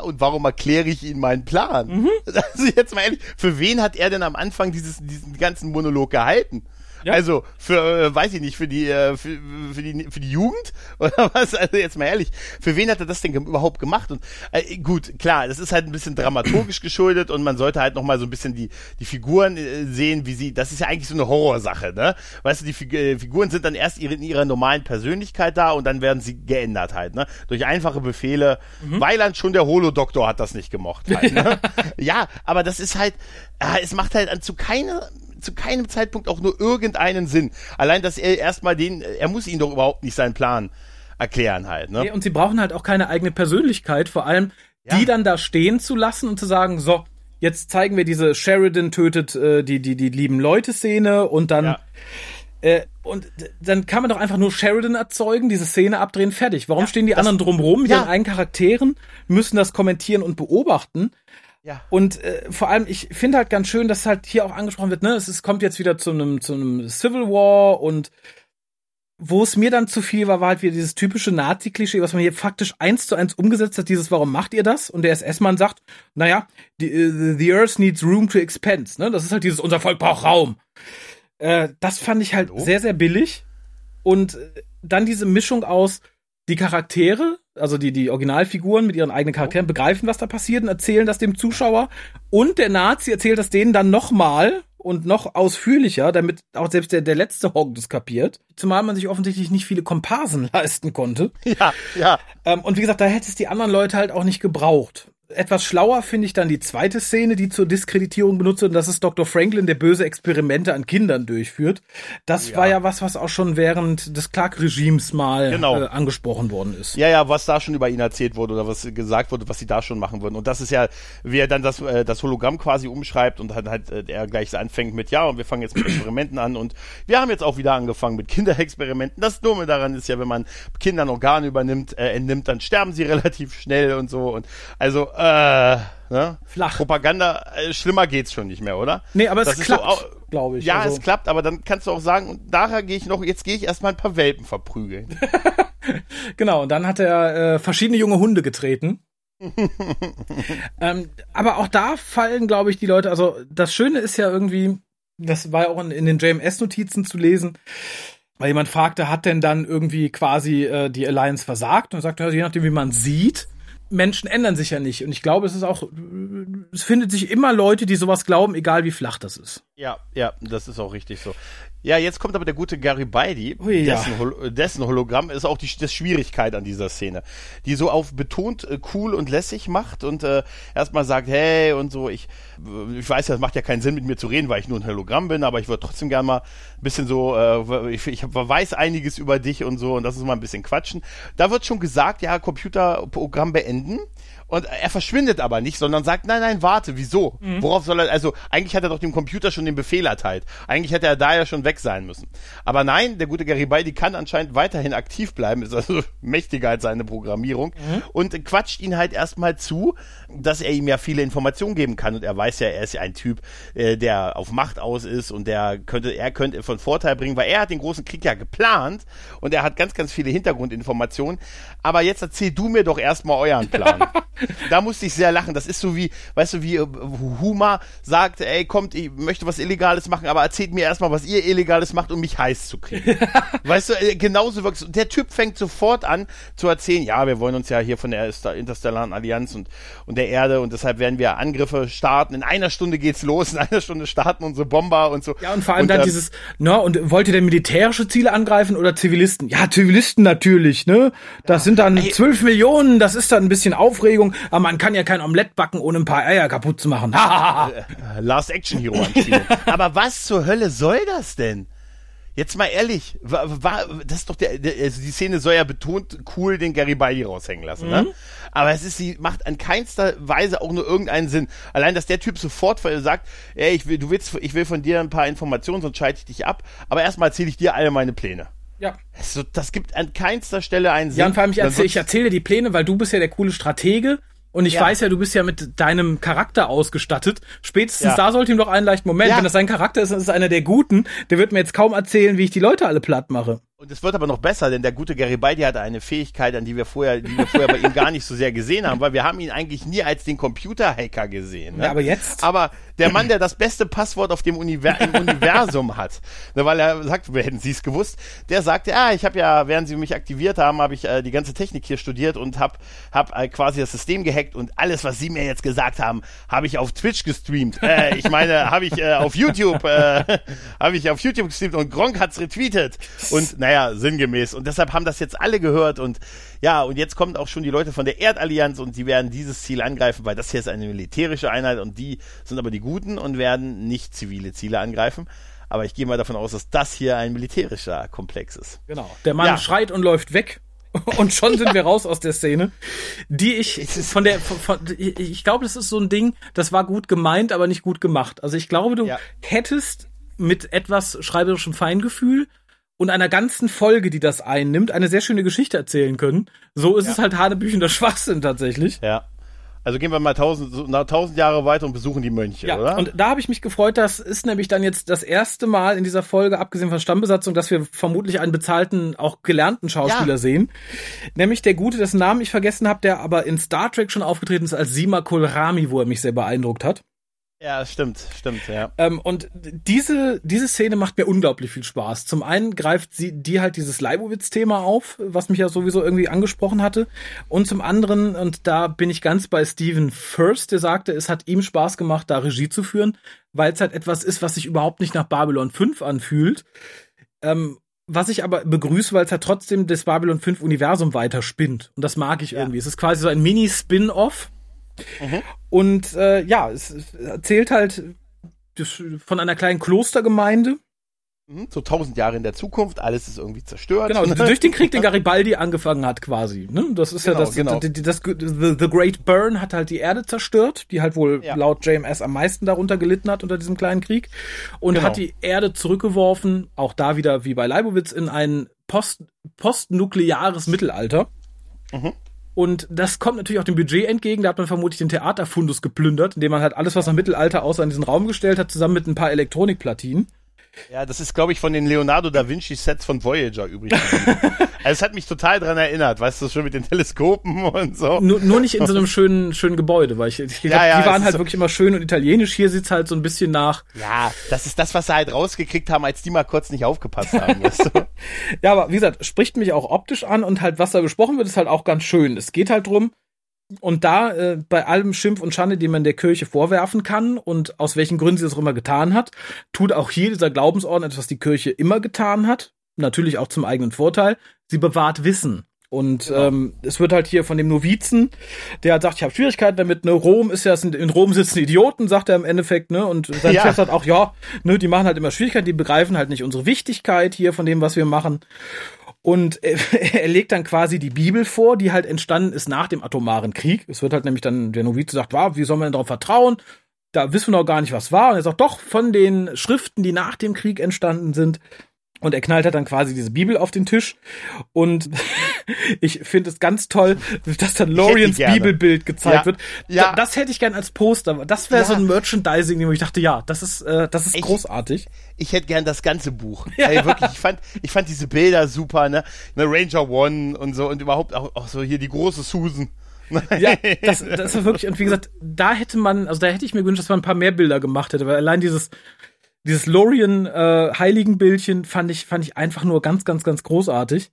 Und warum erkläre ich Ihnen meinen Plan? Mhm. Also jetzt mal ehrlich, für wen hat er denn am Anfang dieses, diesen ganzen Monolog gehalten? Ja. Also für, äh, weiß ich nicht, für die, äh, für, für die, für die Jugend oder was? Also jetzt mal ehrlich, für wen hat er das denn ge überhaupt gemacht? Und äh, gut, klar, das ist halt ein bisschen dramaturgisch geschuldet und man sollte halt noch mal so ein bisschen die die Figuren äh, sehen, wie sie. Das ist ja eigentlich so eine Horrorsache, ne? Weißt du, die Fig äh, Figuren sind dann erst ihre, in ihrer normalen Persönlichkeit da und dann werden sie geändert halt, ne? Durch einfache Befehle. Weiland schon der Holodoktor hat das nicht gemocht halt, ne? ja, aber das ist halt, äh, es macht halt an zu keiner zu keinem Zeitpunkt auch nur irgendeinen Sinn. Allein, dass er erstmal den, er muss ihnen doch überhaupt nicht seinen Plan erklären halt, ne? Und sie brauchen halt auch keine eigene Persönlichkeit, vor allem Ja. die dann da stehen zu lassen und zu sagen, so, jetzt zeigen wir diese Sheridan tötet äh, die, die, die lieben Leute-Szene und dann Ja. äh, und dann kann man doch einfach nur Sheridan erzeugen, diese Szene abdrehen, fertig. Warum stehen die anderen drumrum mit ja. ihren eigenen Charakteren, müssen das kommentieren und beobachten? Ja. Und äh, vor allem, ich finde halt ganz schön, dass halt hier auch angesprochen wird, ne, es ist, kommt jetzt wieder zu einem zu einem Civil War und wo es mir dann zu viel war, war halt wieder dieses typische Nazi-Klischee, was man hier faktisch eins zu eins umgesetzt hat, dieses Warum macht ihr das? Und der SS-Mann sagt, naja, die, äh, the Earth needs room to expand, ne? Das ist halt dieses, unser Volk braucht Raum. Äh, das fand ich halt Hallo? sehr, sehr billig. Und äh, dann diese Mischung aus die Charaktere, also die, die Originalfiguren mit ihren eigenen Charakteren, begreifen, was da passiert und erzählen das dem Zuschauer. Und der Nazi erzählt das denen dann nochmal und noch ausführlicher, damit auch selbst der, der letzte Hogg das kapiert. Zumal man sich offensichtlich nicht viele Komparsen leisten konnte. Ja, ja. Ähm, und wie gesagt, da hätte es die anderen Leute halt auch nicht gebraucht. Etwas schlauer finde ich dann die zweite Szene, die zur Diskreditierung benutzt wird. Und das ist Dr. Franklin, der böse Experimente an Kindern durchführt. Das Ja. war ja was, was auch schon während des Clark-Regimes mal Genau. äh, angesprochen worden ist. Ja, ja, was da schon über ihn erzählt wurde oder was gesagt wurde, was sie da schon machen würden. Und das ist ja, wie er dann das, äh, das Hologramm quasi umschreibt und dann halt äh, er gleich anfängt mit, ja, und wir fangen jetzt mit Experimenten an und wir haben jetzt auch wieder angefangen mit Kinderexperimenten. Das Dumme daran ist ja, wenn man Kindern Organe übernimmt, äh, entnimmt, dann sterben sie relativ schnell und so. Und also, äh, ne? Flach. Propaganda, äh, schlimmer geht's schon nicht mehr, oder? Nee, aber es Das so klappt, au- glaube ich. Ja, Also- es klappt, aber dann kannst du auch sagen, und nachher gehe ich noch, jetzt gehe ich erstmal ein paar Welpen verprügeln. Genau, und dann hat er äh, verschiedene junge Hunde getreten. ähm, aber auch da fallen, glaube ich, die Leute, also das Schöne ist ja irgendwie, das war ja auch in, in den JMS-Notizen zu lesen, weil jemand fragte, hat denn dann irgendwie quasi äh, die Alliance versagt? Und sagte, ja, je nachdem, wie man sieht, Menschen ändern sich ja nicht. Und ich glaube, es ist auch, es findet sich immer Leute, die sowas glauben, egal wie flach das ist. Ja, ja, das ist auch richtig so. Ja, jetzt kommt aber der gute Garibaldi, Ui, dessen, Hol dessen Hologramm ist auch die das Schwierigkeit an dieser Szene, die so auf betont äh, cool und lässig macht und äh, erstmal sagt, hey und so, ich, ich weiß ja, es macht ja keinen Sinn mit mir zu reden, weil ich nur ein Hologramm bin, aber ich würde trotzdem gerne mal ein bisschen so, äh, ich, ich weiß einiges über dich und so und das ist mal ein bisschen quatschen. Da wird schon gesagt, ja, Computerprogramm beenden. Und er verschwindet aber nicht, sondern sagt, nein, nein, warte, wieso? Worauf soll er, also eigentlich hat er doch dem Computer schon den Befehl erteilt. Eigentlich hätte er da ja schon weg sein müssen. Aber nein, der gute Garibaldi kann anscheinend weiterhin aktiv bleiben, ist also mächtiger als seine Programmierung und quatscht ihn halt erstmal zu, dass er ihm ja viele Informationen geben kann und er weiß ja, er ist ja ein Typ, äh, der auf Macht aus ist und der könnte, er könnte von Vorteil bringen, weil er hat den großen Krieg ja geplant und er hat ganz, ganz viele Hintergrundinformationen. Aber jetzt erzähl du mir doch erstmal euren Plan. da musste ich sehr lachen. Das ist so wie, weißt du, wie äh, Huma sagt, ey, kommt, ich möchte was Illegales machen, aber erzählt mir erstmal, was ihr Illegales macht, um mich heiß zu kriegen. weißt du, äh, genauso wirkt Und der Typ fängt sofort an zu erzählen, ja, wir wollen uns ja hier von der Interstellaren Allianz und, und der Erde und deshalb werden wir Angriffe starten. In einer Stunde geht's los, in einer Stunde starten unsere Bomber und so. Ja, und vor allem dann ähm, dieses, na, und wollt ihr denn militärische Ziele angreifen oder Zivilisten? Ja, Zivilisten natürlich, ne? Das sind dann zwölf Millionen, das ist dann ein bisschen Aufregung, aber man kann ja kein Omelett backen, ohne ein paar Eier kaputt zu machen. Hahaha. äh, Last Action Hero anspielen. Aber was zur Hölle soll das denn? Jetzt mal ehrlich, war, war, das ist doch der, der, also die Szene soll ja betont cool den Garibaldi raushängen lassen, ne? Aber es ist, sie macht an keinster Weise auch nur irgendeinen Sinn. Allein, dass der Typ sofort sagt, ey, ich will, du willst, ich will von dir ein paar Informationen, sonst schalte ich dich ab. Aber erstmal erzähle ich dir alle meine Pläne. Ja. So, das gibt an keinster Stelle einen Sinn. Ja, und vor allem, ich erzähl dir die Pläne, weil du bist ja der coole Stratege. Und ich Ja. weiß ja, du bist ja mit deinem Charakter ausgestattet. Spätestens Ja. da sollte ihm doch einen leichten Moment. Ja. Wenn das sein Charakter ist, dann ist es einer der Guten. Der wird mir jetzt kaum erzählen, wie ich die Leute alle platt mache. Und es wird aber noch besser, denn der gute Garibaldi hatte eine Fähigkeit, an die wir vorher, die wir vorher bei ihm gar nicht so sehr gesehen haben, weil wir haben ihn eigentlich nie als den Computerhacker gesehen. Ne? Ja, aber jetzt? Aber der Mann, der das beste Passwort auf dem Univer im Universum hat, ne, weil er sagt, wir hätten Sie es gewusst, der sagt, ja, ich habe ja, während Sie mich aktiviert haben, habe ich äh, die ganze Technik hier studiert und habe hab, äh, quasi das System gehackt und alles, was Sie mir jetzt gesagt haben, habe ich auf Twitch gestreamt. Äh, ich meine, habe ich äh, auf YouTube, äh, habe ich auf YouTube gestreamt und Gronk hat's retweetet. Und naja, sinngemäß. Und deshalb haben das jetzt alle gehört und ja, und jetzt kommen auch schon die Leute von der Erdallianz und die werden dieses Ziel angreifen, weil das hier ist eine militärische Einheit und die sind aber die Guten und werden nicht zivile Ziele angreifen. Aber ich gehe mal davon aus, dass das hier ein militärischer Komplex ist. Genau. Der Mann Ja. schreit und läuft weg. Und schon sind wir raus aus der Szene, die ich von der, von, von, ich ich glaube, das ist so ein Ding, das war gut gemeint, aber nicht gut gemacht. Also ich glaube, du Ja. hättest mit etwas schreiberischem Feingefühl und einer ganzen Folge, die das einnimmt, eine sehr schöne Geschichte erzählen können. So ist es halt hanebüchender Schwachsinn tatsächlich. Ja. Also gehen wir mal tausend, na, tausend Jahre weiter und besuchen die Mönche, Ja, oder? und da habe ich mich gefreut, das ist nämlich dann jetzt das erste Mal in dieser Folge, abgesehen von Stammbesatzung, dass wir vermutlich einen bezahlten, auch gelernten Schauspieler Ja. sehen. Nämlich der Gute, dessen Namen ich vergessen habe, der aber in Star Trek schon aufgetreten ist als Sima Kohlrami, wo er mich sehr beeindruckt hat. Ja, stimmt, stimmt, ja. Ähm, und diese, diese Szene macht mir unglaublich viel Spaß. Zum einen greift sie die halt dieses Leibowitz-Thema auf, was mich ja sowieso irgendwie angesprochen hatte. Und zum anderen, und da bin ich ganz bei Steven First, der sagte, es hat ihm Spaß gemacht, da Regie zu führen, weil es halt etwas ist, was sich überhaupt nicht nach Babylon 5 anfühlt. Ähm, was ich aber begrüße, weil es halt trotzdem das Babylon 5 Universum weiterspinnt. Und das mag ich Ja. irgendwie. Es ist quasi so ein Mini-Spin-Off. Mhm. Und äh, ja, es, es erzählt halt das, von einer kleinen Klostergemeinde. Mhm, So tausend Jahre in der Zukunft, alles ist irgendwie zerstört. Genau, durch den Krieg, den Garibaldi angefangen hat quasi. Ne? Das ist Genau, ja das, genau. das, das, the, the Great Burn hat halt die Erde zerstört, die halt wohl Ja. laut JMS am meisten darunter gelitten hat unter diesem kleinen Krieg. Und Genau. hat die Erde zurückgeworfen, auch da wieder wie bei Leibowitz, in ein post, postnukleares Mittelalter. Mhm. Und das kommt natürlich auch dem Budget entgegen. Da hat man vermutlich den Theaterfundus geplündert, indem man halt alles, was nach Mittelalter außer in diesen Raum gestellt hat, zusammen mit ein paar Elektronikplatinen. Ja, das ist, glaube ich, von den Leonardo da Vinci Sets von Voyager übrig. geblieben. also es hat mich total dran erinnert, weißt du, schon mit den Teleskopen und so. Nur, nur nicht in so einem schönen, schönen Gebäude, weil ich, ich glaub, Ja, ja, die waren halt so- wirklich immer schön und italienisch. Hier sieht's halt so ein bisschen nach. Ja, das ist das, was sie halt rausgekriegt haben, als die mal kurz nicht aufgepasst haben, weißt du? Ja, aber wie gesagt, spricht mich auch optisch an und halt, was da besprochen wird, ist halt auch ganz schön. Es geht halt drum, und da äh, bei allem Schimpf und Schande, die man der Kirche vorwerfen kann und aus welchen Gründen sie das auch immer getan hat, tut auch hier dieser Glaubensorden etwas, was die Kirche immer getan hat. Natürlich auch zum eigenen Vorteil. Sie bewahrt Wissen. Und Genau. ähm, es wird halt hier von dem Novizen, der halt sagt, ich habe Schwierigkeiten damit, ne, Rom ist ja, in Rom sitzen Idioten, sagt er im Endeffekt, ne, und sein Ja. Chef sagt auch, ja, ne, die machen halt immer Schwierigkeiten, die begreifen halt nicht unsere Wichtigkeit hier von dem, was wir machen. Und er, legt dann quasi die Bibel vor, die halt entstanden ist nach dem atomaren Krieg. Es wird halt nämlich dann, der Novize sagt, wow, wie soll man denn darauf vertrauen? Da wissen wir noch gar nicht, was war. Und er sagt, doch, von den Schriften, die nach dem Krieg entstanden sind. Und er knallt halt dann quasi diese Bibel auf den Tisch. Und ich finde es ganz toll, dass dann Lorians. Bibelbild gezeigt Ja. wird. Ja. Da- Das hätte ich gern als Poster. Das wäre Ja. so ein Merchandising, wo ich dachte, ja, das ist, äh, das ist Ich- großartig. Ich hätte gern das ganze Buch. Ja. Ey, wirklich, ich fand, ich fand diese Bilder super, ne? Ne Ranger One und so und überhaupt auch, auch so hier die große Susan. Ja, das, das war wirklich, und wie gesagt, da hätte man, also da hätte ich mir gewünscht, dass man ein paar mehr Bilder gemacht hätte, weil allein dieses, dieses Lorien äh, Heiligenbildchen fand ich, fand ich einfach nur ganz, ganz, ganz großartig.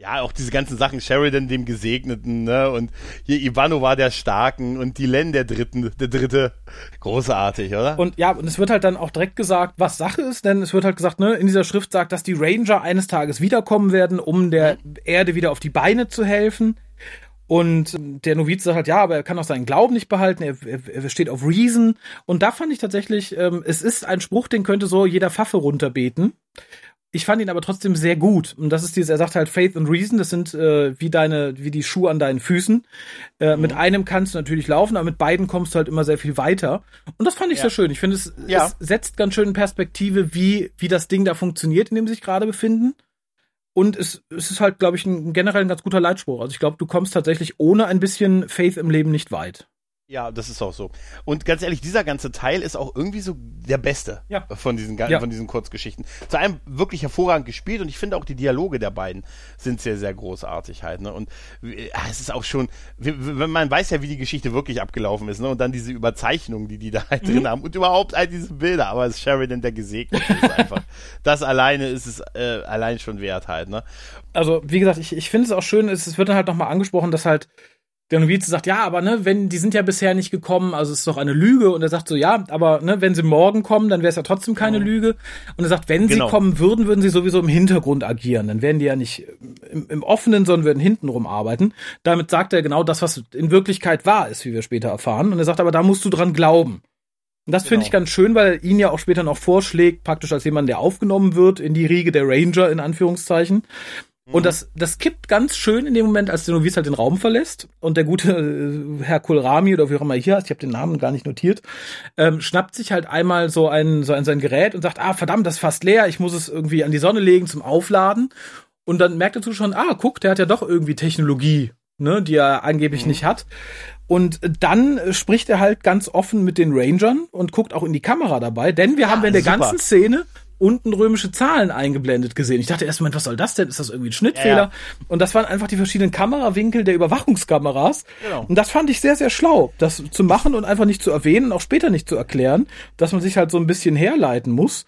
Ja, auch diese ganzen Sachen, Sheridan dem Gesegneten, ne? Und hier Ivanova der Starken und Dylan der Dritten, der Dritte. Großartig, oder? Und ja, und es wird halt dann auch direkt gesagt, was Sache ist, denn es wird halt gesagt, ne, in dieser Schrift sagt, dass die Ranger eines Tages wiederkommen werden, um der Erde wieder auf die Beine zu helfen. Und der Novize sagt halt, ja, aber er kann auch seinen Glauben nicht behalten, er, er, er steht auf Reason. Und da fand ich tatsächlich, ähm, es ist ein Spruch, den könnte so jeder Pfaffe runterbeten. Ich fand ihn aber trotzdem sehr gut. Und das ist dieses, er sagt halt Faith and Reason, das sind äh, wie deine, wie die Schuhe an deinen Füßen. Äh, Mit einem kannst du natürlich laufen, aber mit beiden kommst du halt immer sehr viel weiter. Und das fand ich Ja. sehr schön. Ich finde, es, Ja. es setzt ganz schön in Perspektive, wie, wie das Ding da funktioniert, in dem sie sich gerade befinden. Und es, es ist halt, glaube ich, ein generell ein ganz guter Leitspruch. Also ich glaube, du kommst tatsächlich ohne ein bisschen Faith im Leben nicht weit. Ja, das ist auch so. Und ganz ehrlich, dieser ganze Teil ist auch irgendwie so der beste Ja. von diesen Ja. von diesen Kurzgeschichten. Zu einem wirklich hervorragend gespielt und ich finde auch die Dialoge der beiden sind sehr sehr großartig halt. Ne? Und äh, es ist auch schon, wenn man weiß ja, wie die Geschichte wirklich abgelaufen ist, ne? Und dann diese Überzeichnungen, die die da halt Mhm. drin haben und überhaupt all diese Bilder. Aber es ist Sheridan der gesegnet ist einfach. das alleine ist es äh, allein schon wert halt. Ne? Also, wie gesagt, ich, ich finde es auch schön, es, es wird dann halt nochmal angesprochen, dass halt der Novize sagt, ja, aber ne, wenn, die sind ja bisher nicht gekommen, also es ist doch eine Lüge. Und er sagt so, ja, aber ne, wenn sie morgen kommen, dann wäre es ja trotzdem keine Lüge. Und er sagt, wenn Genau. sie kommen würden, würden sie sowieso im Hintergrund agieren. Dann wären die ja nicht im, im Offenen, sondern würden hintenrum arbeiten. Damit sagt er genau das, was in Wirklichkeit wahr ist, wie wir später erfahren. Und er sagt, aber da musst du dran glauben. Und das finde Genau. ich ganz schön, weil er ihn ja auch später noch vorschlägt, praktisch als jemand, der aufgenommen wird in die Riege der Ranger, in Anführungszeichen. Und das, das kippt ganz schön in dem Moment, als der Novice halt den Raum verlässt und der gute äh, Herr Kulrami oder wie auch immer hier heißt, ich habe den Namen gar nicht notiert, ähm, schnappt sich halt einmal so ein, so ein sein Gerät und sagt, ah verdammt, das ist fast leer, ich muss es irgendwie an die Sonne legen zum Aufladen. Und dann merkt er zu schon, ah guck, der hat ja doch irgendwie Technologie, ne, die er angeblich nicht hat. Und dann spricht er halt ganz offen mit den Rangern und guckt auch in die Kamera dabei, denn wir haben in der super. ganzen Szene unten römische Zahlen eingeblendet gesehen. Ich dachte erst mal, was soll das denn? Ist das irgendwie ein Schnittfehler? Ja, ja. Und das waren einfach die verschiedenen Kamerawinkel der Überwachungskameras. Genau. Und das fand ich sehr, sehr schlau, das zu machen und einfach nicht zu erwähnen, auch später nicht zu erklären, dass man sich halt so ein bisschen herleiten muss.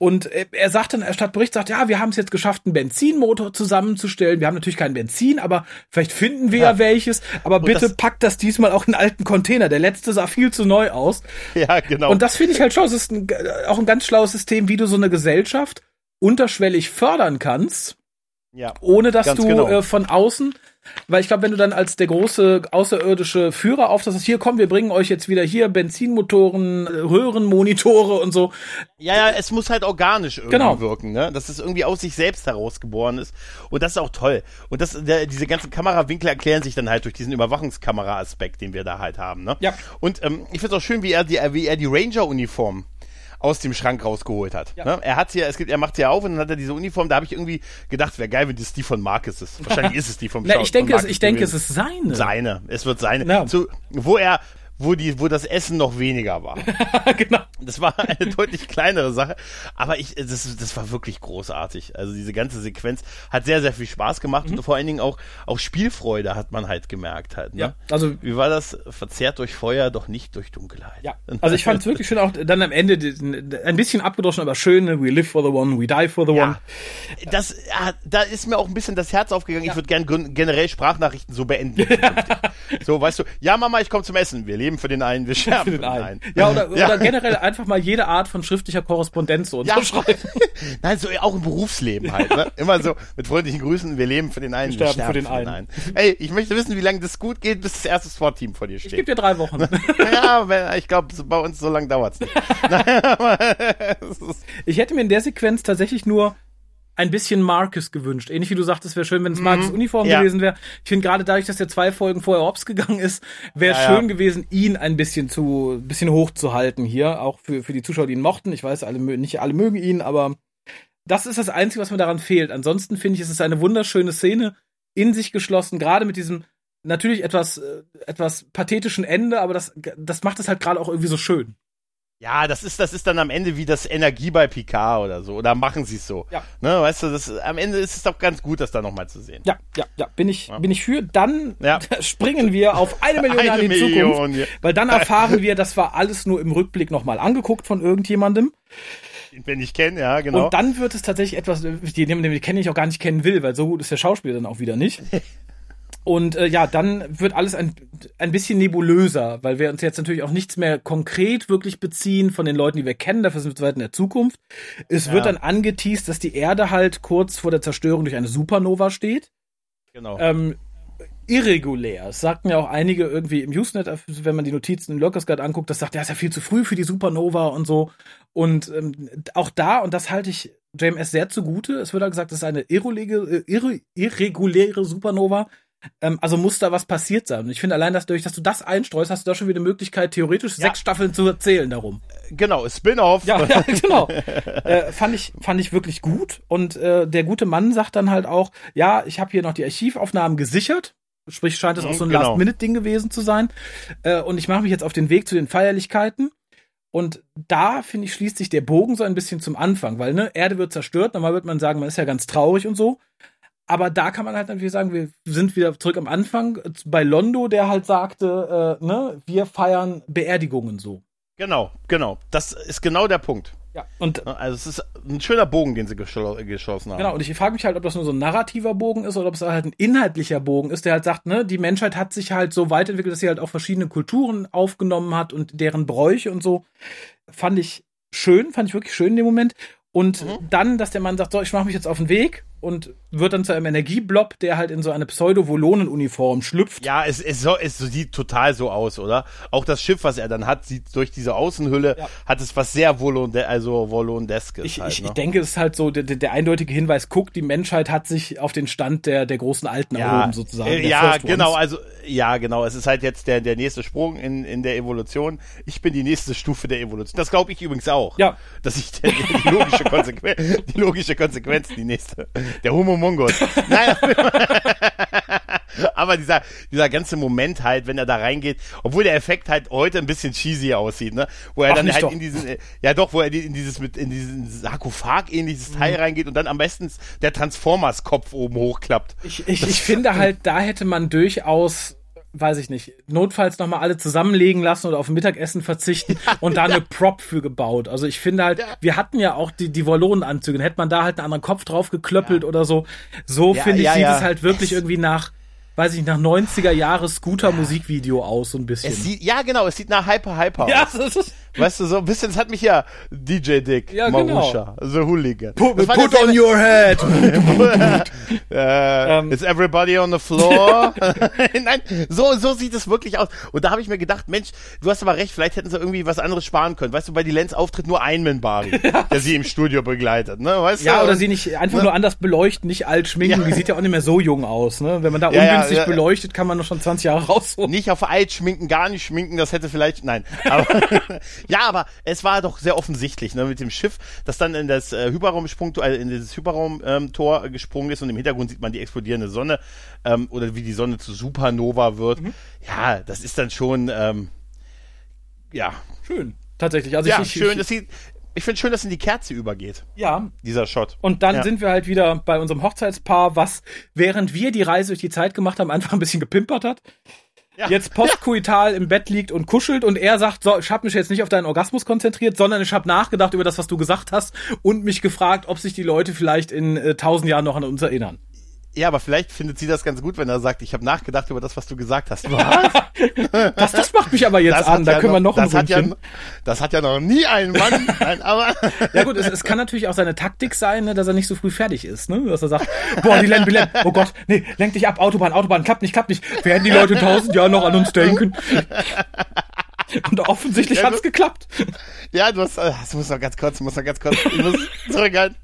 Und er sagt dann, er statt Bericht sagt, ja, wir haben es jetzt geschafft, einen Benzinmotor zusammenzustellen. Wir haben natürlich kein Benzin, aber vielleicht finden wir ja, Ja. welches. Aber bitte das- packt das diesmal auch in einen alten Container. Der letzte sah viel zu neu aus. Ja, genau. Und das finde ich halt schlau. Es ist ein, auch ein ganz schlaues System, wie du so eine Gesellschaft unterschwellig fördern kannst, ja. ohne dass du genau. äh, von außen, weil ich glaube, wenn du dann als der große außerirdische Führer auftauchst, hier komm, wir bringen euch jetzt wieder hier Benzinmotoren, äh, Röhrenmonitore und so. Ja, ja, es muss halt organisch irgendwie Genau. wirken, ne? Dass es irgendwie aus sich selbst herausgeboren ist. Und das ist auch toll. Und das, der, diese ganzen Kamerawinkel erklären sich dann halt durch diesen Überwachungskamera-Aspekt, den wir da halt haben, ne? Ja. Und ähm, ich finde es auch schön, wie er die, wie er die Ranger-Uniform aus dem Schrank rausgeholt hat. Ja. Ne? Er hat ja, es gibt, er macht sie ja auf und dann hat er diese Uniform, da habe ich irgendwie gedacht, wäre geil, wenn das die von Marcus ist. Wahrscheinlich ist es die vom Na, ich denke, von es, ich denke, es ist seine. seine. Es wird seine. Ja. Zu, wo er, wo die, wo das Essen noch weniger war. genau. Das war eine deutlich kleinere Sache, aber ich, das, das war wirklich großartig. Also diese ganze Sequenz hat sehr, sehr viel Spaß gemacht und vor allen Dingen auch, auch Spielfreude hat man halt gemerkt halt. Ne? Ja, also Wie war das? Verzerrt durch Feuer, doch nicht durch Dunkelheit. Ja, also ich fand es wirklich schön, auch dann am Ende ein bisschen abgedroschen, aber schön, ne? we live for the one, we die for the one. Ja, das, ja, da ist mir auch ein bisschen das Herz aufgegangen. Ich würde gern gen- generell Sprachnachrichten so beenden. so, weißt du, ja Mama, ich komme zum Essen. Wir leben für den einen, wir sterben für den, einen. Ja, oder, Ja. oder generell einfach mal jede Art von schriftlicher Korrespondenz so Ja, unterschreiben. Nein, so auch im Berufsleben halt. Ne? Immer so mit freundlichen Grüßen, wir leben für den einen, Wir sterben für den einen. Hey, ich möchte wissen, wie lange das gut geht, bis das erste SWAT-Team vor dir Ich gebe steht. dir drei Wochen. ja, ich glaube, bei uns so lange dauert's nicht. Aber es ist- Ich hätte mir in der Sequenz tatsächlich nur ein bisschen Marcus gewünscht. Ähnlich wie du sagtest, wäre schön, wenn es Marcus Uniform Mhm. Ja. gewesen wäre. Ich finde gerade dadurch, dass er zwei Folgen vorher hops gegangen ist, wäre es Ja, ja. schön gewesen, ihn ein bisschen zu, bisschen hochzuhalten hier. Auch für, für die Zuschauer, die ihn mochten. Ich weiß, alle, nicht alle mögen ihn, aber das ist das Einzige, was mir daran fehlt. Ansonsten finde ich, es ist eine wunderschöne Szene, in sich geschlossen, gerade mit diesem natürlich etwas, äh, etwas pathetischen Ende, aber das, das macht es halt gerade auch irgendwie so schön. Ja, das ist, das ist dann am Ende wie das Energie bei Picard oder so. Oder machen sie es so. Ja. Ne, weißt du, das, am Ende ist es doch ganz gut, das da nochmal zu sehen. Ja, ja, ja, bin ich, bin ich für. Dann Ja. springen wir auf eine Million Jahre in die Million, Zukunft, ja. weil dann erfahren wir, das war alles nur im Rückblick nochmal angeguckt von irgendjemandem. Wenn ich kenne, ja, genau. Und dann wird es tatsächlich etwas, den, den den kenne ich auch gar nicht kennen will, weil so gut ist der Schauspieler dann auch wieder nicht. Und äh, ja, dann wird alles ein, ein bisschen nebulöser, weil wir uns jetzt natürlich auch nichts mehr konkret wirklich beziehen von den Leuten, die wir kennen. Dafür sind wir zu weit in der Zukunft. Es wird Ja. dann angeteased, dass die Erde halt kurz vor der Zerstörung durch eine Supernova steht. genau. ähm, irregulär. Es sagten ja auch einige irgendwie im Usenet, wenn man die Notizen in Lurkers Guide anguckt, das sagt, ja, ist ja viel zu früh für die Supernova und so. Und ähm, auch da, und das halte ich JMS sehr zugute, es wird ja gesagt, es ist eine irreguläre, irre, irreguläre Supernova. Ähm, also muss da was passiert sein. Und ich finde allein, dass dadurch, dass du das einstreust, hast du da schon wieder die Möglichkeit, theoretisch Ja. sechs Staffeln zu erzählen darum. genau, Spin-off. Ja, ja genau. äh, fand ich fand ich wirklich gut und äh, der gute Mann sagt dann halt auch, ja, ich habe hier noch die Archivaufnahmen gesichert. Sprich, scheint es auch so ein Genau. Last-Minute-Ding gewesen zu sein. Äh, und ich mache mich jetzt auf den Weg zu den Feierlichkeiten. Und da, finde ich, schließt sich der Bogen so ein bisschen zum Anfang, weil, ne, Erde wird zerstört, normal wird man sagen, man ist ja ganz traurig und so. Aber da kann man halt natürlich sagen, wir sind wieder zurück am Anfang bei Londo, der halt sagte, äh, ne, wir feiern Beerdigungen so. Genau, genau. Das ist genau der Punkt. Ja. Und Also es ist ein schöner Bogen, den sie geschossen haben. Genau, und ich frage mich halt, ob das nur so ein narrativer Bogen ist oder ob es halt ein inhaltlicher Bogen ist, der halt sagt, ne, die Menschheit hat sich halt so weiterentwickelt, dass sie halt auch verschiedene Kulturen aufgenommen hat und deren Bräuche und so. Fand ich schön, fand ich wirklich schön in dem Moment. Und dann, dass der Mann sagt, so, ich mache mich jetzt auf den Weg und wird dann zu einem Energieblob, der halt in so eine Pseudo-Volonen-Uniform schlüpft. Ja, es, es, so, es sieht total so aus, oder? Auch das Schiff, was er dann hat, sieht durch diese Außenhülle, Ja. hat es was sehr Volonde also Volondeskes Ich, halt, ich, ne? ich denke, es ist halt so der, der, eindeutige Hinweis, guck, die Menschheit hat sich auf den Stand der, der großen Alten erhoben, sozusagen. Äh, ja, First Ones. genau, also ja, genau. Es ist halt jetzt der, der nächste Sprung in, in der Evolution. Ich bin die nächste Stufe der Evolution. Das glaube ich übrigens auch. Ja. Dass ich der, die logische die logische Konsequenz, die nächste. Der Homo Mongos. Nein, Aber dieser, dieser ganze Moment halt, wenn er da reingeht, obwohl der Effekt halt heute ein bisschen cheesy aussieht, ne? Wo er Ach, dann halt doch. in diesen, äh, ja doch, wo er in dieses mit in diesen Sarkophag ähnliches Teil Mhm. reingeht und dann am besten der Transformers Kopf oben hochklappt. Ich, ich, ich finde halt, da hätte man durchaus, weiß ich nicht, notfalls nochmal alle zusammenlegen lassen oder auf Mittagessen verzichten und da eine Prop für gebaut. Also ich finde halt, wir hatten ja auch die, die Vallonenanzüge, dann hätte man da halt einen anderen Kopf drauf geklöppelt oder so. So Ja, finde ich, ja, sieht ja. es halt wirklich irgendwie nach, weiß ich, nach 90er Jahre Scooter Musikvideo aus, so ein bisschen. Es sieht, ja genau, es sieht nach Hyper Hyper ja, aus. das ist, Weißt du, so ein bisschen, das hat mich ja DJ Dick, Ja, genau. Marusha, The Hooligan. put, put on your head. Äh. Is everybody on the floor? Nein, so, so sieht es wirklich aus. Und da habe ich mir gedacht, Mensch, du hast aber recht, vielleicht hätten sie irgendwie was anderes sparen können. Weißt du, bei die Lenz auftritt nur ein Minbari, der sie im Studio begleitet, ne? Weißt Ja, du? oder sie nicht einfach nur anders beleuchten, nicht alt schminken. Ja. Die sieht ja auch nicht mehr so jung aus, ne? Wenn man da Ja, ja, ungünstig ja. beleuchtet, kann man noch schon 20 Jahre rausholen. nicht auf alt schminken, gar nicht schminken, das hätte vielleicht, nein. Aber, ja, aber es war doch sehr offensichtlich, ne, mit dem Schiff, das dann in das äh, Hyperraumsprung, äh, in dieses Hyperraumtor ähm, gesprungen ist und im Hintergrund sieht man die explodierende Sonne ähm, oder wie die Sonne zu Supernova wird. Mhm. Ja, das ist dann schon, ähm, ja, Schön. Tatsächlich. Also ja, ich, schön, ich, das sieht, ich finde schön, dass in die Kerze übergeht, ja. dieser Shot. Und dann Ja. sind wir halt wieder bei unserem Hochzeitspaar, was während wir die Reise durch die Zeit gemacht haben, einfach ein bisschen gepimpert hat. Ja. Jetzt postkoital im Bett liegt und kuschelt und er sagt, so, ich habe mich jetzt nicht auf deinen Orgasmus konzentriert, sondern ich habe nachgedacht über das, was du gesagt hast und mich gefragt, ob sich die Leute vielleicht in äh, tausend Jahren noch an uns erinnern. Ja, aber vielleicht findet sie das ganz gut, wenn er sagt, ich habe nachgedacht über das, was du gesagt hast. Was? Das, das macht mich aber jetzt an, da ja können wir noch ein das hat, ja, das hat ja noch nie ein Mann, nein, aber Ja gut, es, es kann natürlich auch seine Taktik sein, ne, dass er nicht so früh fertig ist, ne? Dass er sagt, boah, die die Len, oh Gott, nee, lenk dich ab, Autobahn, Autobahn, klappt nicht, klappt nicht. Werden die Leute tausend Jahren noch an uns denken? Und offensichtlich Ja, hat's geklappt. Ja, du hast, äh, das muss noch ganz kurz, muss noch ganz kurz, ich muss zurückhalten.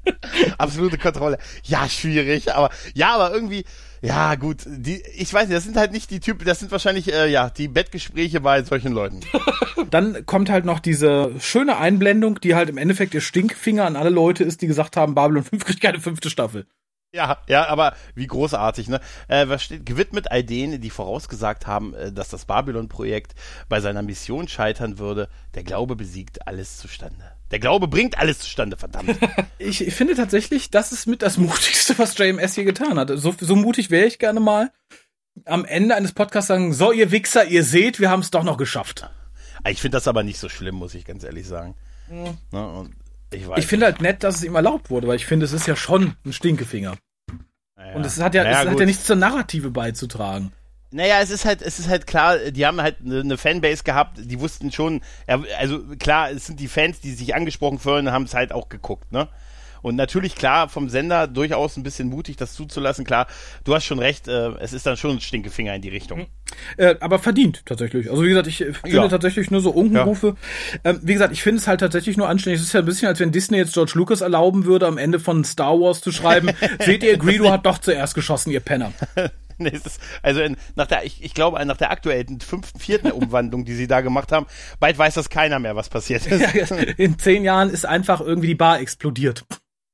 Absolute Kontrolle. Ja, schwierig, aber, ja, aber irgendwie, ja, gut, die, ich weiß nicht, das sind halt nicht die Typen, das sind wahrscheinlich, äh, ja, die Bettgespräche bei solchen Leuten. Dann kommt halt noch diese schöne Einblendung, die halt im Endeffekt ihr Stinkfinger an alle Leute ist, die gesagt haben, Babylon 5 kriegt keine fünfte Staffel. Ja, ja, aber wie großartig, ne? Äh, was steht, gewidmet all denen, die vorausgesagt haben, äh, dass das Babylon-Projekt bei seiner Mission scheitern würde. Der Glaube besiegt alles zustande. Der Glaube bringt alles zustande, verdammt. Ich, finde tatsächlich, das ist mit das Mutigste, was JMS je getan hat. So, so mutig wäre ich gerne mal. Am Ende eines Podcasts sagen, so ihr Wichser, ihr seht, wir haben es doch noch geschafft. ich finde das aber nicht so schlimm, muss ich ganz ehrlich sagen. Ne? Und ich weiß Ich finde halt nett, dass es ihm erlaubt wurde, weil ich finde, es ist ja schon ein Stinkefinger. Naja. Und es hat ja, Naja, es hat ja nichts zur Narrative beizutragen. Naja, es ist halt, es ist halt klar, die haben halt eine, Fanbase gehabt, die wussten schon, also klar, es sind die Fans, die sich angesprochen fühlen, haben es halt auch geguckt, ne? Und natürlich, klar, vom Sender durchaus ein bisschen mutig, das zuzulassen. Klar, du hast schon recht, äh, es ist dann schon ein Stinkefinger in die Richtung. Äh, aber verdient tatsächlich. Also wie gesagt, ich äh, finde Ja. tatsächlich nur so Unkenrufe. Ähm, wie gesagt, ich finde es halt tatsächlich nur anständig. Es ist ja ein bisschen, als wenn Disney jetzt George Lucas erlauben würde, am Ende von Star Wars zu schreiben, seht ihr, Greedo hat doch zuerst geschossen, ihr Penner. Nee, ist, also in, nach der, ich, ich glaube, nach der aktuellen fünften, vierten Umwandlung, die sie da gemacht haben, bald weiß das keiner mehr, was passiert ist. In zehn Jahren ist einfach irgendwie die Bar explodiert.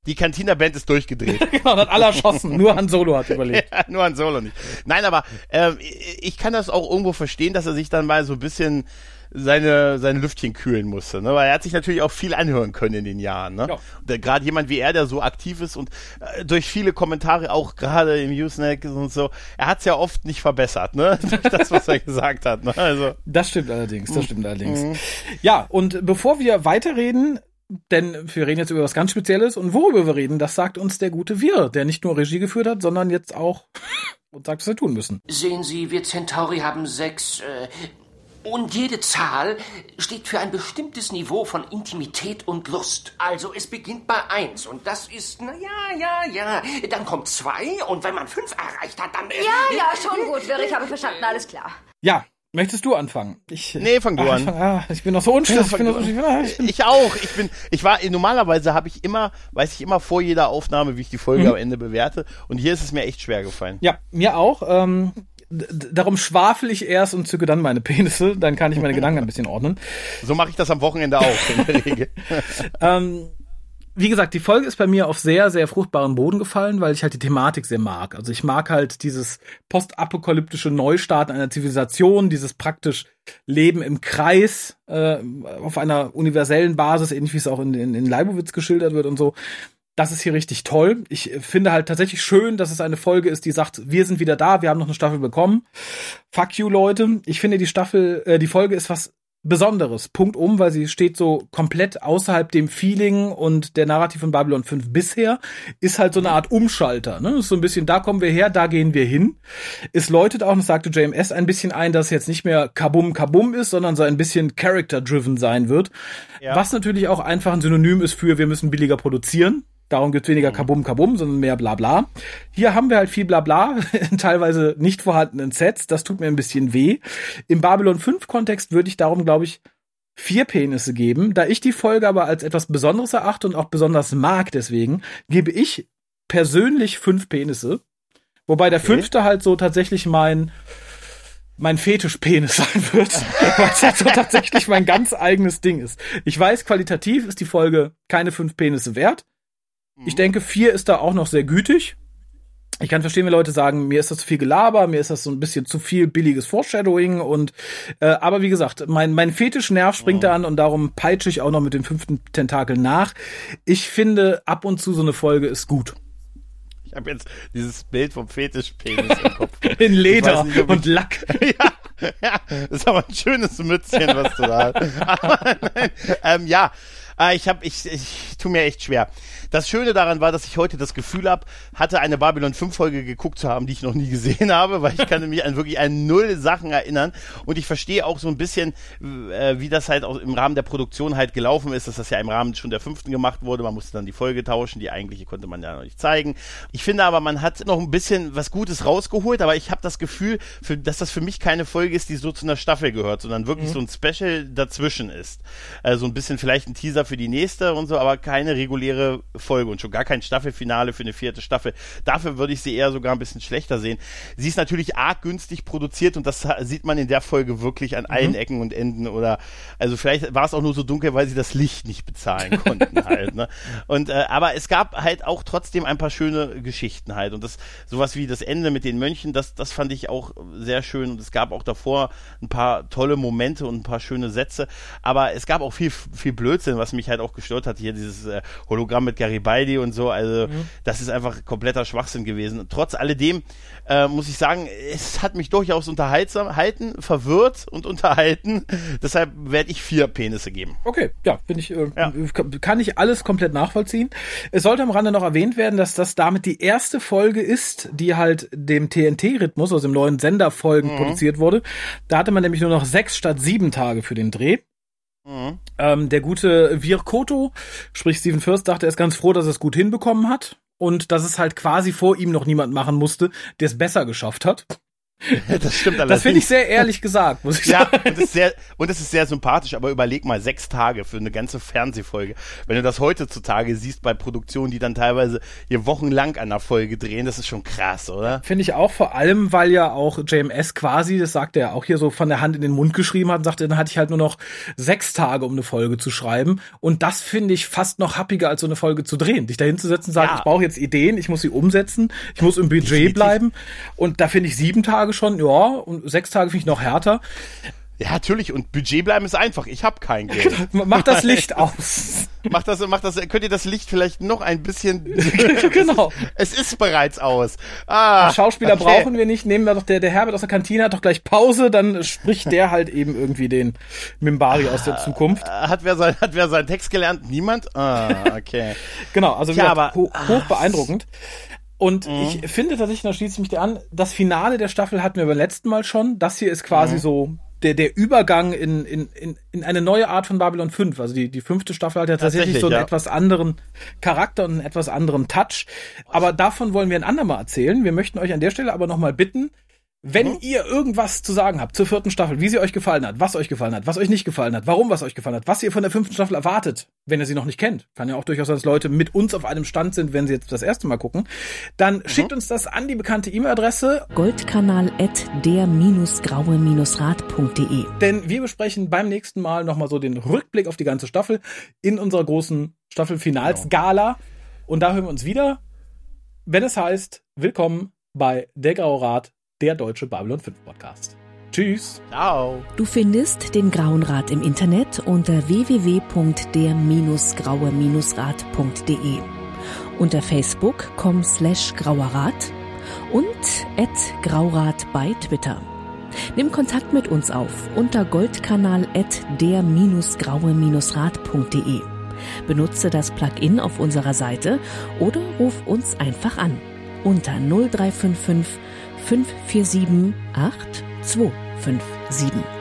Die Cantina-Band ist durchgedreht. Genau, hat alle erschossen. Nur Han Solo hat überlebt. Ja, nur an Solo nicht. Nein, aber ähm, ich kann das auch irgendwo verstehen, dass er sich dann mal so ein bisschen seine, sein Lüftchen kühlen musste, ne? Weil er hat sich natürlich auch viel anhören können in den Jahren, ne? Ja. Gerade jemand wie er, der so aktiv ist und äh, durch viele Kommentare auch gerade im Usenet und so, er hat es ja oft nicht verbessert, ne? Durch das, was er gesagt hat, ne? Also, Das stimmt allerdings, das stimmt allerdings. Ja, und bevor wir weiterreden, denn wir reden jetzt über was ganz Spezielles und worüber wir reden, das sagt uns der gute Wir, der nicht nur Regie geführt hat, sondern jetzt auch uns sagt, was wir tun müssen. Sehen Sie, wir Centauri haben sechs. Äh, und jede Zahl steht für ein bestimmtes Niveau von Intimität und Lust. Also es beginnt bei eins und das ist, na ja, ja, ja. Dann kommt zwei und wenn man fünf erreicht hat, dann. Äh, Ja, ja, schon gut, Wirr, ich habe verstanden, alles klar. Ja, möchtest du anfangen? Ich, Nee, fang du Ach, an. Ich, fang, ah, ich bin noch so unschlüssig. ich so, ich, bin, ah, ich ich auch. Ich bin, ich war, normalerweise habe ich immer, weiß ich immer vor jeder Aufnahme, wie ich die Folge am Ende bewerte. Und hier ist es mir echt schwer gefallen. ja, mir auch. Ähm, darum schwafel ich erst und zücke dann meine Penisse. Dann kann ich meine Gedanken ein bisschen ordnen. So mache ich das am Wochenende auch in der Regel. Ähm, wie gesagt, die Folge ist bei mir auf sehr, sehr fruchtbaren Boden gefallen, weil ich halt die Thematik sehr mag. Also ich mag halt dieses postapokalyptische Neustarten einer Zivilisation, dieses praktisch Leben im Kreis äh, auf einer universellen Basis, ähnlich wie es auch in, in, in Leibowitz geschildert wird und so. Das ist hier richtig toll. Ich finde halt tatsächlich schön, dass es eine Folge ist, die sagt, wir sind wieder da, wir haben noch eine Staffel bekommen. Fuck you, Leute. Ich finde die Staffel, äh, die Folge ist was Besonderes. Punkt um, weil sie steht so komplett außerhalb dem Feeling und der Narrativ von Babylon 5 bisher. Ist halt so eine Art Umschalter. Ne? Ist so ein bisschen, da kommen wir her, da gehen wir hin. Es läutet auch, das sagte JMS, ein bisschen ein, dass es jetzt nicht mehr Kabum Kabum ist, sondern so ein bisschen Character-driven sein wird. Ja. Was natürlich auch einfach ein Synonym ist für, wir müssen billiger produzieren. Darum gibt's weniger mhm. Kabum Kabum, sondern mehr Blabla. Hier haben wir halt viel Blabla, in teilweise nicht vorhandenen Sets. Das tut mir ein bisschen weh. Im Babylon 5 Kontext würde ich darum, glaube ich, vier Penisse geben. Da ich die Folge aber als etwas Besonderes erachte und auch besonders mag deswegen, gebe ich persönlich fünf Penisse. Wobei der okay. fünfte halt so tatsächlich mein mein Fetischpenis sein wird, weil es halt so tatsächlich mein ganz eigenes Ding ist. Ich weiß, qualitativ ist die Folge keine fünf Penisse wert. Ich denke, vier ist da auch noch sehr gütig. Ich kann verstehen, wenn Leute sagen, mir ist das zu viel Gelaber, mir ist das so ein bisschen zu viel billiges Foreshadowing und äh, aber wie gesagt, mein mein Fetischnerv springt oh. da an und darum peitsche ich auch noch mit dem fünften Tentakel nach. Ich finde ab und zu so eine Folge ist gut. Ich habe jetzt dieses Bild vom Fetischpenis im Kopf. In Leder nicht, und Lack. ja, ja, das ist aber ein schönes Mützchen, was du da hast. Aber nein, ähm, ja, äh, ich habe ich ich tu mir echt schwer. Das Schöne daran war, dass ich heute das Gefühl habe, hatte eine Babylon 5 Folge geguckt zu haben, die ich noch nie gesehen habe, weil ich kann mich an wirklich an null Sachen erinnern und ich verstehe auch so ein bisschen, äh, wie das halt auch im Rahmen der Produktion halt gelaufen ist, dass das ja im Rahmen schon der fünften gemacht wurde. Man musste dann die Folge tauschen, die eigentliche konnte man ja noch nicht zeigen. Ich finde aber, man hat noch ein bisschen was Gutes rausgeholt, aber ich habe das Gefühl, für, dass das für mich keine Folge ist, die so zu einer Staffel gehört, sondern wirklich mhm. so ein Special dazwischen ist. Also ein bisschen vielleicht ein Teaser für die nächste und so, aber keine reguläre Folge und schon gar kein Staffelfinale für eine vierte Staffel. Dafür würde ich sie eher sogar ein bisschen schlechter sehen. Sie ist natürlich arg günstig produziert und das sieht man in der Folge wirklich an allen mhm. Ecken und Enden oder also vielleicht war es auch nur so dunkel, weil sie das Licht nicht bezahlen konnten halt. Ne? Und äh, aber es gab halt auch trotzdem ein paar schöne Geschichten halt und das sowas wie das Ende mit den Mönchen, das das fand ich auch sehr schön und es gab auch davor ein paar tolle Momente und ein paar schöne Sätze, aber es gab auch viel viel Blödsinn, was mich halt auch gestört hat hier dieses äh, Hologramm mit Gary Spidey und so. Also mhm. das ist einfach kompletter Schwachsinn gewesen. Trotz alledem äh, muss ich sagen, es hat mich durchaus unterhaltsam halten, verwirrt und unterhalten. Deshalb werde ich vier Penisse geben. Okay, ja, finde ich, äh, ja. kann ich alles komplett nachvollziehen. Es sollte am Rande noch erwähnt werden, dass das damit die erste Folge ist, die halt dem TNT-Rhythmus, also dem neuen Senderfolgen mhm. produziert wurde. Da hatte man nämlich nur noch sechs statt sieben Tage für den Dreh. Mhm. Ähm, der gute Virkoto, sprich Steven First, dachte, er ist ganz froh, dass er es gut hinbekommen hat und dass es halt quasi vor ihm noch niemand machen musste, der es besser geschafft hat. das stimmt allerdings. Das finde ich sehr ehrlich gesagt, muss ich ja, sagen. Ja, und es sehr, und es ist sehr sympathisch, aber überleg mal, sechs Tage für eine ganze Fernsehfolge. Wenn du das heutzutage siehst bei Produktionen, die dann teilweise hier wochenlang an der Folge drehen, das ist schon krass, oder? Finde ich auch, vor allem, weil ja auch JMS quasi, das sagt er auch hier so von der Hand in den Mund geschrieben hat und sagte, dann hatte ich halt nur noch sechs Tage, um eine Folge zu schreiben. Und das finde ich fast noch happiger, als so eine Folge zu drehen. Dich dahin zu setzen sagen, ja. ich brauche jetzt Ideen, ich muss sie umsetzen, ich muss im Budget Definitiv. bleiben. Und da finde ich sieben Tage Tage schon, ja, und sechs Tage finde ich noch härter. Ja, natürlich. Und Budget bleiben ist einfach. Ich habe kein Geld. Mach das Licht aus. Mach das, mach das, könnt ihr das Licht vielleicht noch ein bisschen. genau. Es ist bereits aus. Ah, Schauspieler okay. brauchen wir nicht. Nehmen wir doch der, der Herbert aus der Kantine hat doch gleich Pause, dann spricht der halt eben irgendwie den Mimbari aus der Zukunft. Hat wer sein, hat wer seinen Text gelernt? Niemand? Ah, okay. genau, also ja, aber, ho hoch beeindruckend. Und mhm. ich finde tatsächlich, da schließe ich mich dir an, das Finale der Staffel hatten wir beim letzten Mal schon. Das hier ist quasi mhm. so der, der Übergang in, in, in, in eine neue Art von Babylon 5. Also die, die fünfte Staffel hat ja tatsächlich, tatsächlich so einen ja. etwas anderen Charakter und einen etwas anderen Touch. Aber davon wollen wir ein andermal erzählen. Wir möchten euch an der Stelle aber nochmal bitten, Wenn Mhm. ihr irgendwas zu sagen habt zur vierten Staffel, wie sie euch gefallen hat, was euch gefallen hat, was euch nicht gefallen hat, warum was euch gefallen hat, was ihr von der fünften Staffel erwartet, wenn ihr sie noch nicht kennt, kann ja auch durchaus sein, dass Leute mit uns auf einem Stand sind, wenn sie jetzt das erste Mal gucken, dann Mhm. schickt uns das an die bekannte E-Mail-Adresse, Goldkanal at der-graue-rat.de. denn wir besprechen beim nächsten Mal nochmal so den Rückblick auf die ganze Staffel in unserer großen Staffelfinals-Gala. Und da hören wir uns wieder, wenn es heißt, willkommen bei Der Graue Rat, der deutsche Babylon 5 Podcast. Tschüss. Ciao. Du findest den Grauen Rat im Internet unter www.der-graue-rat.de, unter facebook.com slash grauerrat und at graurat bei Twitter. Nimm Kontakt mit uns auf unter goldkanal at der-graue-rat.de. Benutze das Plugin auf unserer Seite oder ruf uns einfach an unter 0355 547 8257.